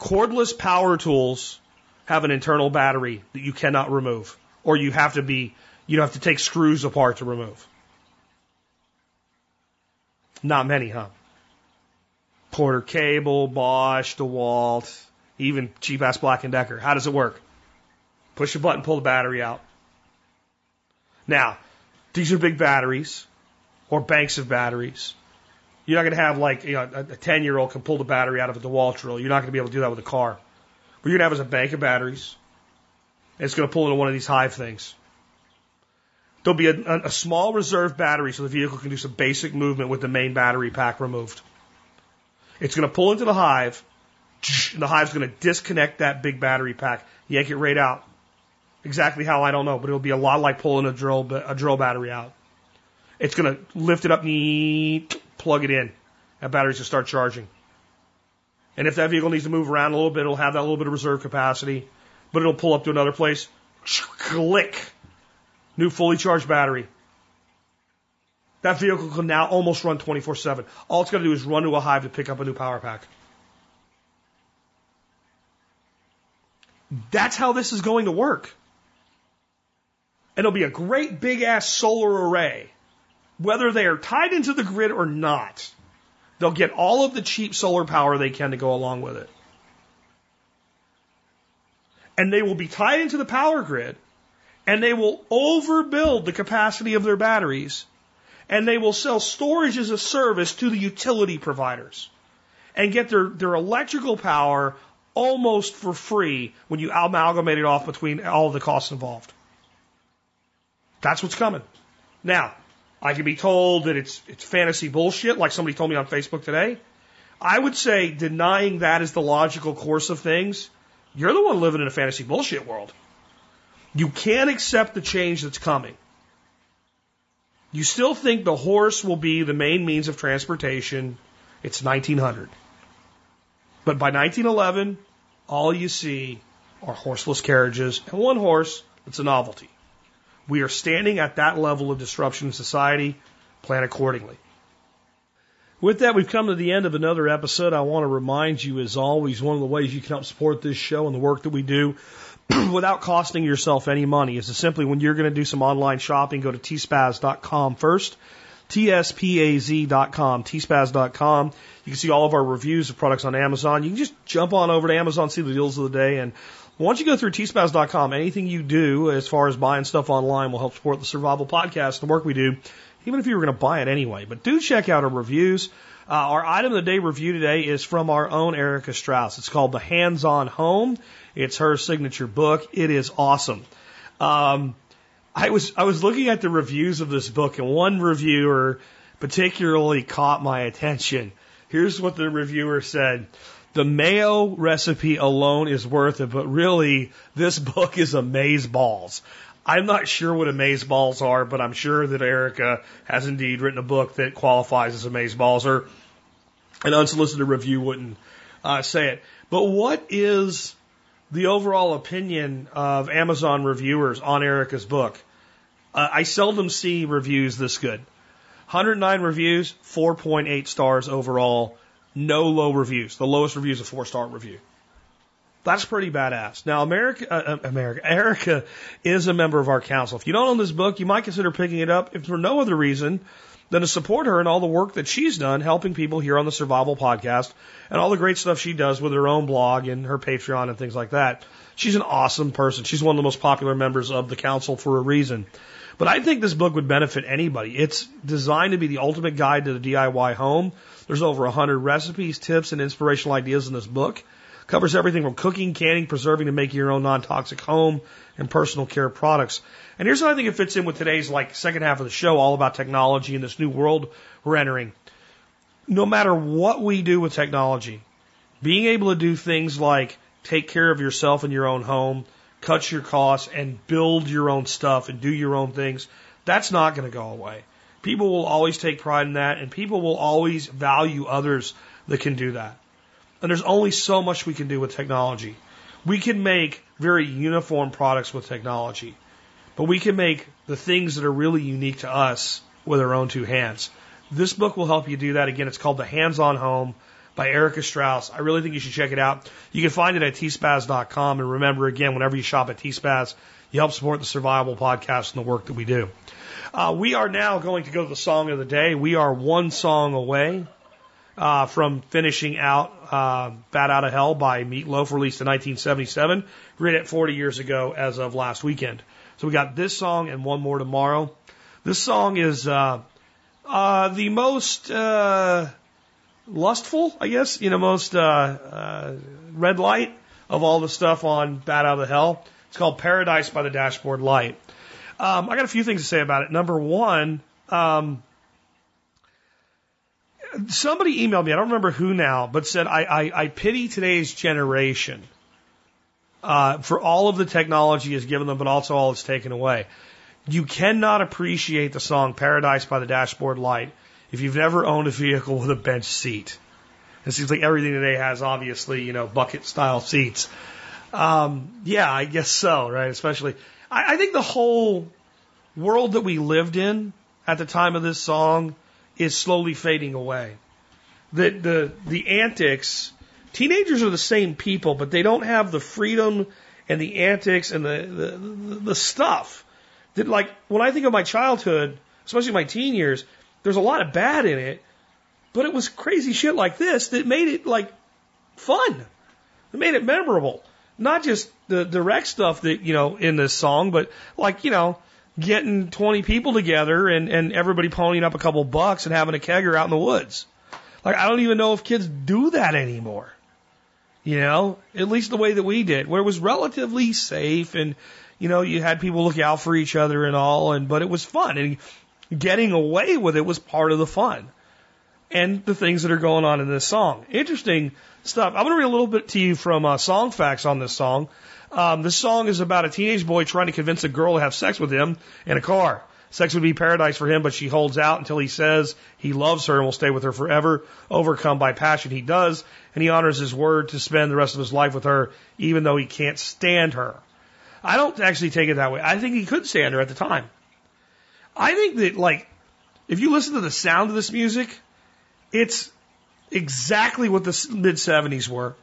cordless power tools have an internal battery that you cannot remove, or you have to be, you have to take screws apart to remove. Not many, huh? Porter Cable, Bosch, DeWalt, even cheap ass Black and Decker. How does it work? Push a button, pull the battery out. Now, these are big batteries or banks of batteries. You're not going to have like you know, a 10 year old can pull the battery out of a DeWalt drill. You're not going to be able to do that with a car. What you're going to have is a bank of batteries. It's going to pull into one of these hive things. There'll be a, a small reserve battery so the vehicle can do some basic movement with the main battery pack removed. It's going to pull into the hive. And the hive's going to disconnect that big battery pack, yank it right out. Exactly how I don't know, but it'll be a lot like pulling a drill a drill battery out. It's going to lift it up, plug it in, and batteries will start charging. And if that vehicle needs to move around a little bit, it'll have that little bit of reserve capacity, but it'll pull up to another place. Click, new fully charged battery. That vehicle can now almost run 24/7. All it's got to do is run to a hive to pick up a new power pack. That's how this is going to work. And it'll be a great big ass solar array. Whether they are tied into the grid or not, they'll get all of the cheap solar power they can to go along with it. And they will be tied into the power grid and they will overbuild the capacity of their batteries and they will sell storage as a service to the utility providers and get their, their electrical power almost for free when you amalgamate it off between all of the costs involved. That's what's coming. Now, I can be told that it's it's fantasy bullshit, like somebody told me on Facebook today. I would say denying that is the logical course of things. You're the one living in a fantasy bullshit world. You can't accept the change that's coming. You still think the horse will be the main means of transportation. It's 1900. But by 1911, all you see are horseless carriages and one horse that's a novelty. We are standing at that level of disruption in society. Plan accordingly. With that, we've come to the end of another episode. I want to remind you, as always, one of the ways you can help support this show and the work that we do without costing yourself any money is to simply, when you're going to do some online shopping, go to tspaz.com first. TSPAZ.com, tspaz.com. You can see all of our reviews of products on Amazon. You can just jump on over to Amazon, see the deals of the day, and once you go through tspaz.com, anything you do as far as buying stuff online will help support the survival podcast, the work we do even if you were going to buy it anyway. But do check out our reviews. Uh, our item of the day review today is from our own Erica Strauss. It's called The Hands on Home. It's her signature book. It is awesome. Um, I was I was looking at the reviews of this book, and one reviewer particularly caught my attention. Here's what the reviewer said. The mayo recipe alone is worth it, but really, this book is amaze balls. I'm not sure what amaze balls are, but I'm sure that Erica has indeed written a book that qualifies as amaze balls, or an unsolicited review wouldn't uh, say it. But what is the overall opinion of Amazon reviewers on Erica's book? Uh, I seldom see reviews this good. 109 reviews, 4.8 stars overall, no low reviews. The lowest review is a four star review. That's pretty badass. Now, America, uh, America, Erica is a member of our council. If you don't own this book, you might consider picking it up, if for no other reason than to support her and all the work that she's done helping people here on the Survival Podcast and all the great stuff she does with her own blog and her Patreon and things like that. She's an awesome person. She's one of the most popular members of the council for a reason. But I think this book would benefit anybody. It's designed to be the ultimate guide to the DIY home. There's over 100 recipes, tips, and inspirational ideas in this book. Covers everything from cooking, canning, preserving to making your own non-toxic home and personal care products. And here's how I think it fits in with today's like second half of the show, all about technology and this new world we're entering. No matter what we do with technology, being able to do things like take care of yourself in your own home, cut your costs, and build your own stuff and do your own things, that's not going to go away. People will always take pride in that, and people will always value others that can do that. And there's only so much we can do with technology. We can make very uniform products with technology, but we can make the things that are really unique to us with our own two hands. This book will help you do that. Again, it's called The Hands on Home by Erica Strauss. I really think you should check it out. You can find it at tspaz.com. And remember, again, whenever you shop at tspaz, you help support the Survival Podcast and the work that we do. Uh, we are now going to go to the song of the day. We are one song away uh, from finishing out uh, Bat Out of Hell by Meatloaf, released in 1977, written it 40 years ago as of last weekend. So we got this song and one more tomorrow. This song is uh, uh, the most uh, lustful, I guess, you know, most uh, uh, red light of all the stuff on Bat Out of the Hell. It's called Paradise by the Dashboard Light. Um, I got a few things to say about it. Number one, um, somebody emailed me, I don't remember who now, but said, I, I, I pity today's generation uh, for all of the technology has given them, but also all it's taken away. You cannot appreciate the song Paradise by the Dashboard Light if you've never owned a vehicle with a bench seat. It seems like everything today has obviously, you know, bucket style seats. Um, yeah, I guess so, right? Especially, I, I think the whole world that we lived in at the time of this song is slowly fading away. The, the, the antics, teenagers are the same people, but they don't have the freedom and the antics and the, the, the stuff that like, when I think of my childhood, especially my teen years, there's a lot of bad in it, but it was crazy shit like this that made it like fun. It made it memorable. Not just the direct stuff that, you know, in this song, but like, you know, getting 20 people together and, and everybody ponying up a couple bucks and having a kegger out in the woods. Like, I don't even know if kids do that anymore. You know, at least the way that we did, where it was relatively safe and, you know, you had people look out for each other and all, and, but it was fun and getting away with it was part of the fun and the things that are going on in this song. Interesting stuff. I'm going to read a little bit to you from uh, Songfacts on this song. Um, this song is about a teenage boy trying to convince a girl to have sex with him in a car. Sex would be paradise for him, but she holds out until he says he loves her and will stay with her forever. Overcome by passion, he does, and he honors his word to spend the rest of his life with her, even though he can't stand her. I don't actually take it that way. I think he could stand her at the time. I think that, like, if you listen to the sound of this music, it's exactly what the mid 70s were.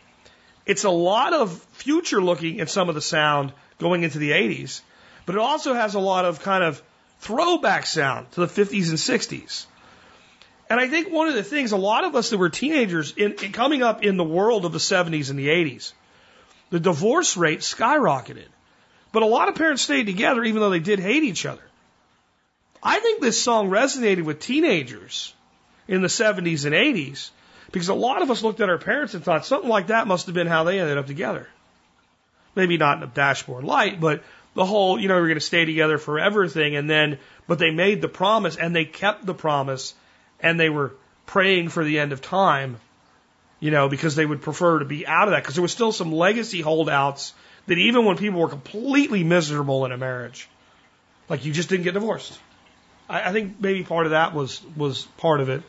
It's a lot of future looking in some of the sound going into the 80s, but it also has a lot of kind of throwback sound to the 50s and 60s. And I think one of the things, a lot of us that were teenagers in, in coming up in the world of the 70s and the 80s, the divorce rate skyrocketed. But a lot of parents stayed together even though they did hate each other. I think this song resonated with teenagers in the 70s and 80s because a lot of us looked at our parents and thought something like that must have been how they ended up together. Maybe not in a dashboard light, but the whole, you know, we're going to stay together forever thing. And then, but they made the promise and they kept the promise and they were praying for the end of time, you know, because they would prefer to be out of that because there was still some legacy holdouts that even when people were completely miserable in a marriage, like you just didn't get divorced. I, I think maybe part of that was was part of it.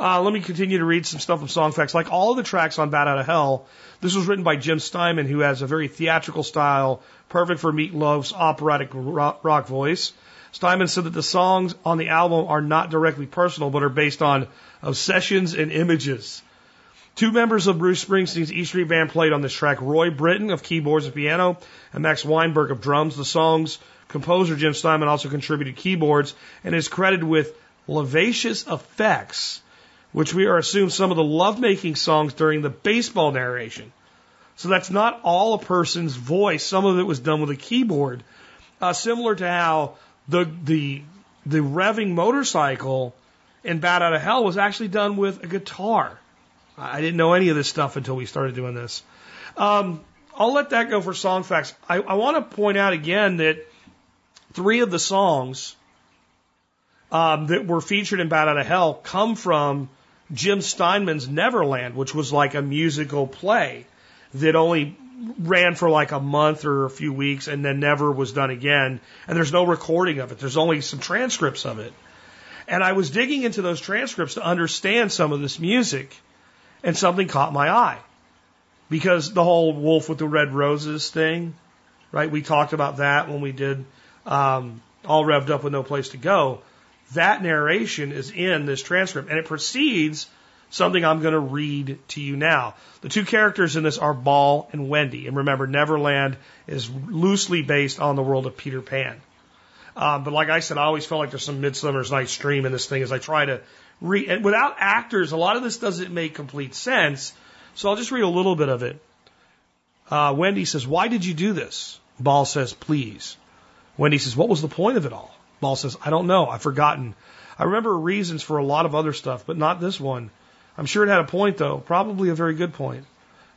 Uh, let me continue to read some stuff from Songfacts. Like all the tracks on Bat Out of Hell, this was written by Jim Steinman, who has a very theatrical style, perfect for Meat Loaf's operatic rock, rock voice. Steinman said that the songs on the album are not directly personal, but are based on obsessions and images. Two members of Bruce Springsteen's E Street Band played on this track, Roy Bittan of keyboards and piano, and Max Weinberg of drums. The song's composer, Jim Steinman, also contributed keyboards and is credited with Lascivious Effects, which we are assumed some of the lovemaking songs during the baseball narration. So that's not all a person's voice. Some of it was done with a keyboard, uh, similar to how the the the revving motorcycle in Bat Out of Hell was actually done with a guitar. I didn't know any of this stuff until we started doing this. Um, I'll let that go for song facts. I, I want to point out again that three of the songs um, that were featured in Bat Out of Hell come from Jim Steinman's Neverland, which was like a musical play that only ran for like a month or a few weeks and then never was done again. And there's no recording of it. There's only some transcripts of it. And I was digging into those transcripts to understand some of this music and something caught my eye because the whole wolf with the red roses thing, right? We talked about that when we did, um, all revved up with no place to go. That narration is in this transcript and it precedes something I'm going to read to you now. The two characters in this are Baal and Wendy. And remember, Neverland is loosely based on the world of Peter Pan. Um, but like I said, I always felt like there's some Midsummer's Night's Dream in this thing as I try to read. And without actors, a lot of this doesn't make complete sense. So I'll just read a little bit of it. Uh, Wendy says, Why did you do this? Baal says, Please. Wendy says, What was the point of it all? Baal says, I don't know. I've forgotten. I remember reasons for a lot of other stuff, but not this one. I'm sure it had a point, though. Probably a very good point.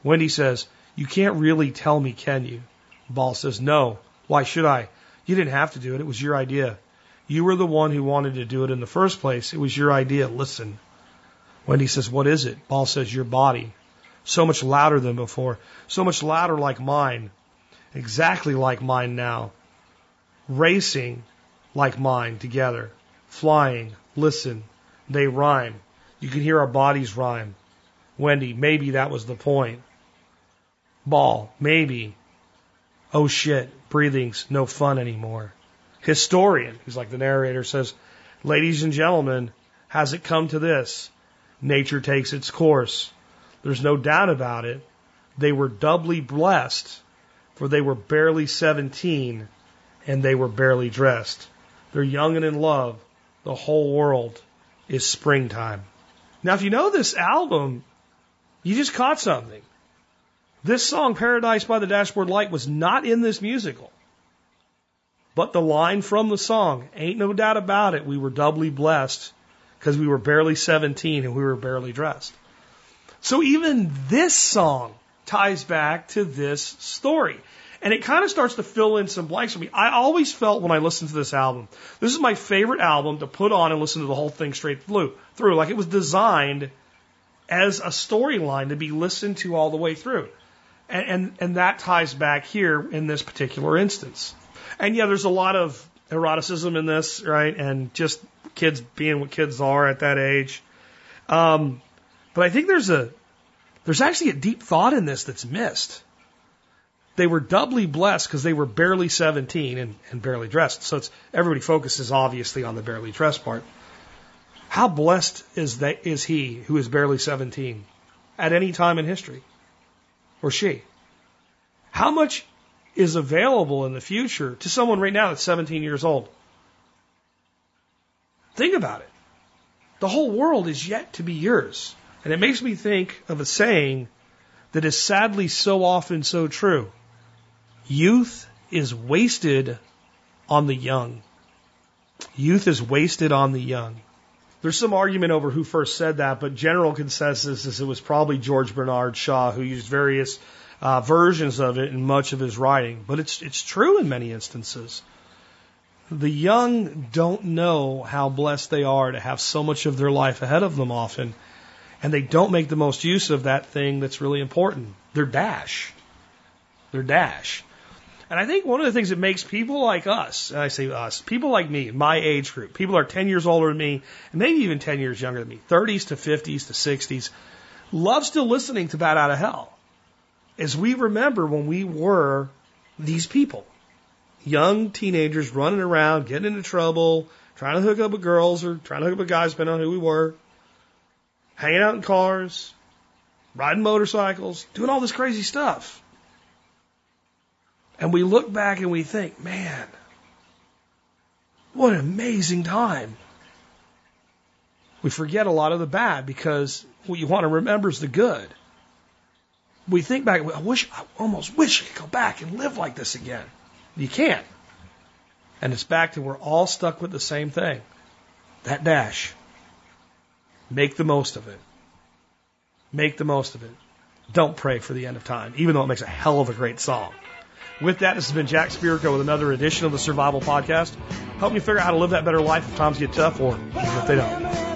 Wendy says, You can't really tell me, can you? Baal says, No. Why should I? You didn't have to do it. It was your idea. You were the one who wanted to do it in the first place. It was your idea. Listen. Wendy says, What is it? Baal says, Your body. So much louder than before. So much louder like mine. Exactly like mine now. Racing like mine together. Flying. Listen. They rhyme. You can hear our bodies rhyme. Wendy, maybe that was the point. Baal, maybe. Oh shit, breathing's no fun anymore. Historian, who's like the narrator, says, Ladies and gentlemen, has it come to this? Nature takes its course. There's no doubt about it. They were doubly blessed, for they were barely 17 and they were barely dressed. They're young and in love. The whole world is springtime. Now, if you know this album, you just caught something. This song, Paradise by the Dashboard Light, was not in this musical. But the line from the song, ain't no doubt about it, we were doubly blessed because we were barely 17 and we were barely dressed. So even this song ties back to this story. And it kind of starts to fill in some blanks for me. I always felt when I listened to this album, this is my favorite album to put on and listen to the whole thing straight through. Through, like it was designed as a storyline to be listened to all the way through, and, and and that ties back here in this particular instance. And yeah, there's a lot of eroticism in this, right? And just kids being what kids are at that age. Um, but I think there's a there's actually a deep thought in this that's missed they were doubly blessed because they were barely 17 and, and barely dressed. So it's everybody focuses obviously on the barely dressed part. How blessed is that is he who is barely 17 at any time in history? Or she? How much is available in the future to someone right now that's 17 years old? Think about it. The whole world is yet to be yours. And it makes me think of a saying that is sadly so often so true. Youth is wasted on the young. Youth is wasted on the young. There's some argument over who first said that, but general consensus is it was probably George Bernard Shaw who used various uh, versions of it in much of his writing. But it's it's true in many instances. The young don't know how blessed they are to have so much of their life ahead of them often, and they don't make the most use of that thing that's really important. Their dash. Their dash. And I think one of the things that makes people like us, and I say us, people like me, my age group, people are 10 years older than me, and maybe even 10 years younger than me, 30s to 50s to 60s, love still listening to Bat Out of Hell. As we remember when we were these people, young teenagers running around, getting into trouble, trying to hook up with girls or trying to hook up with guys, depending on who we were, hanging out in cars, riding motorcycles, doing all this crazy stuff. And we look back and we think, man, what an amazing time. We forget a lot of the bad because what you want to remember is the good. We think back, I wish, I almost wish I could go back and live like this again. You can't. And it's back to we're all stuck with the same thing. That dash. Make the most of it. Make the most of it. Don't pray for the end of time, even though it makes a hell of a great song. With that, this has been Jack Spirko with another edition of the Survival Podcast. Help you figure out how to live that better life if times get tough or even if they don't.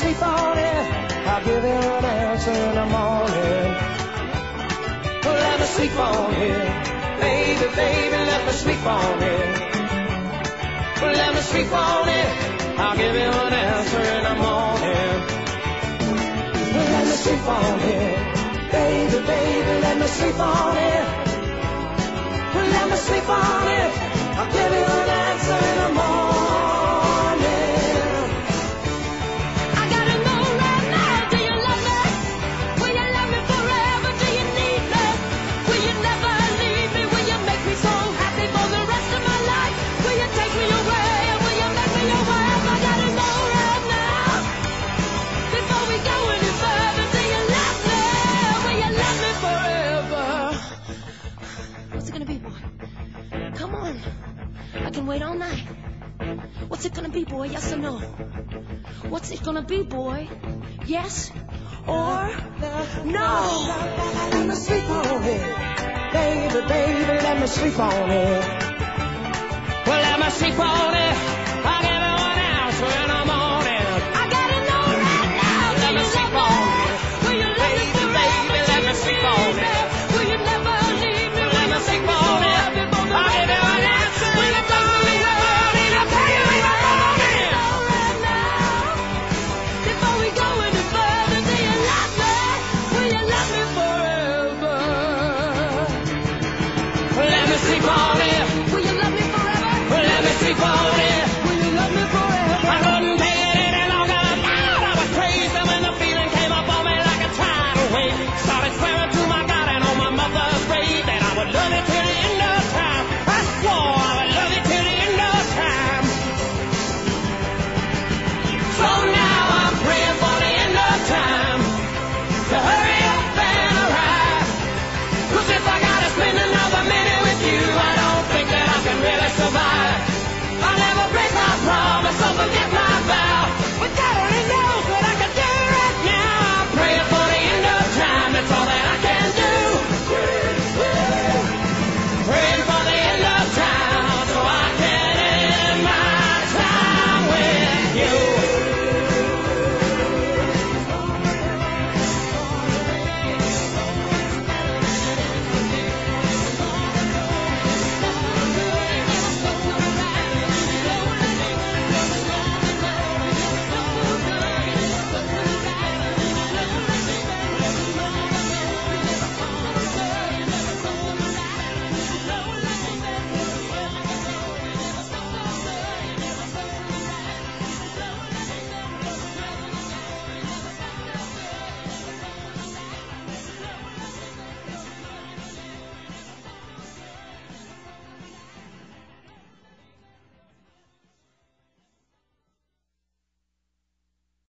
Sleep on it. I'll give you an answer in the morning. Let me sleep on it. Baby, baby, let me sleep on it. Let me sleep on it. I'll give you an answer in the morning. Let me sleep on it. Baby, baby, let me sleep on it. Let me sleep on it. I'll give you an answer in the morning. Be, boy? Yes or no? What's it gonna be, boy? Yes or no? Let me sleep on it. Baby, baby, let me sleep on it. Well, let me sleep on it.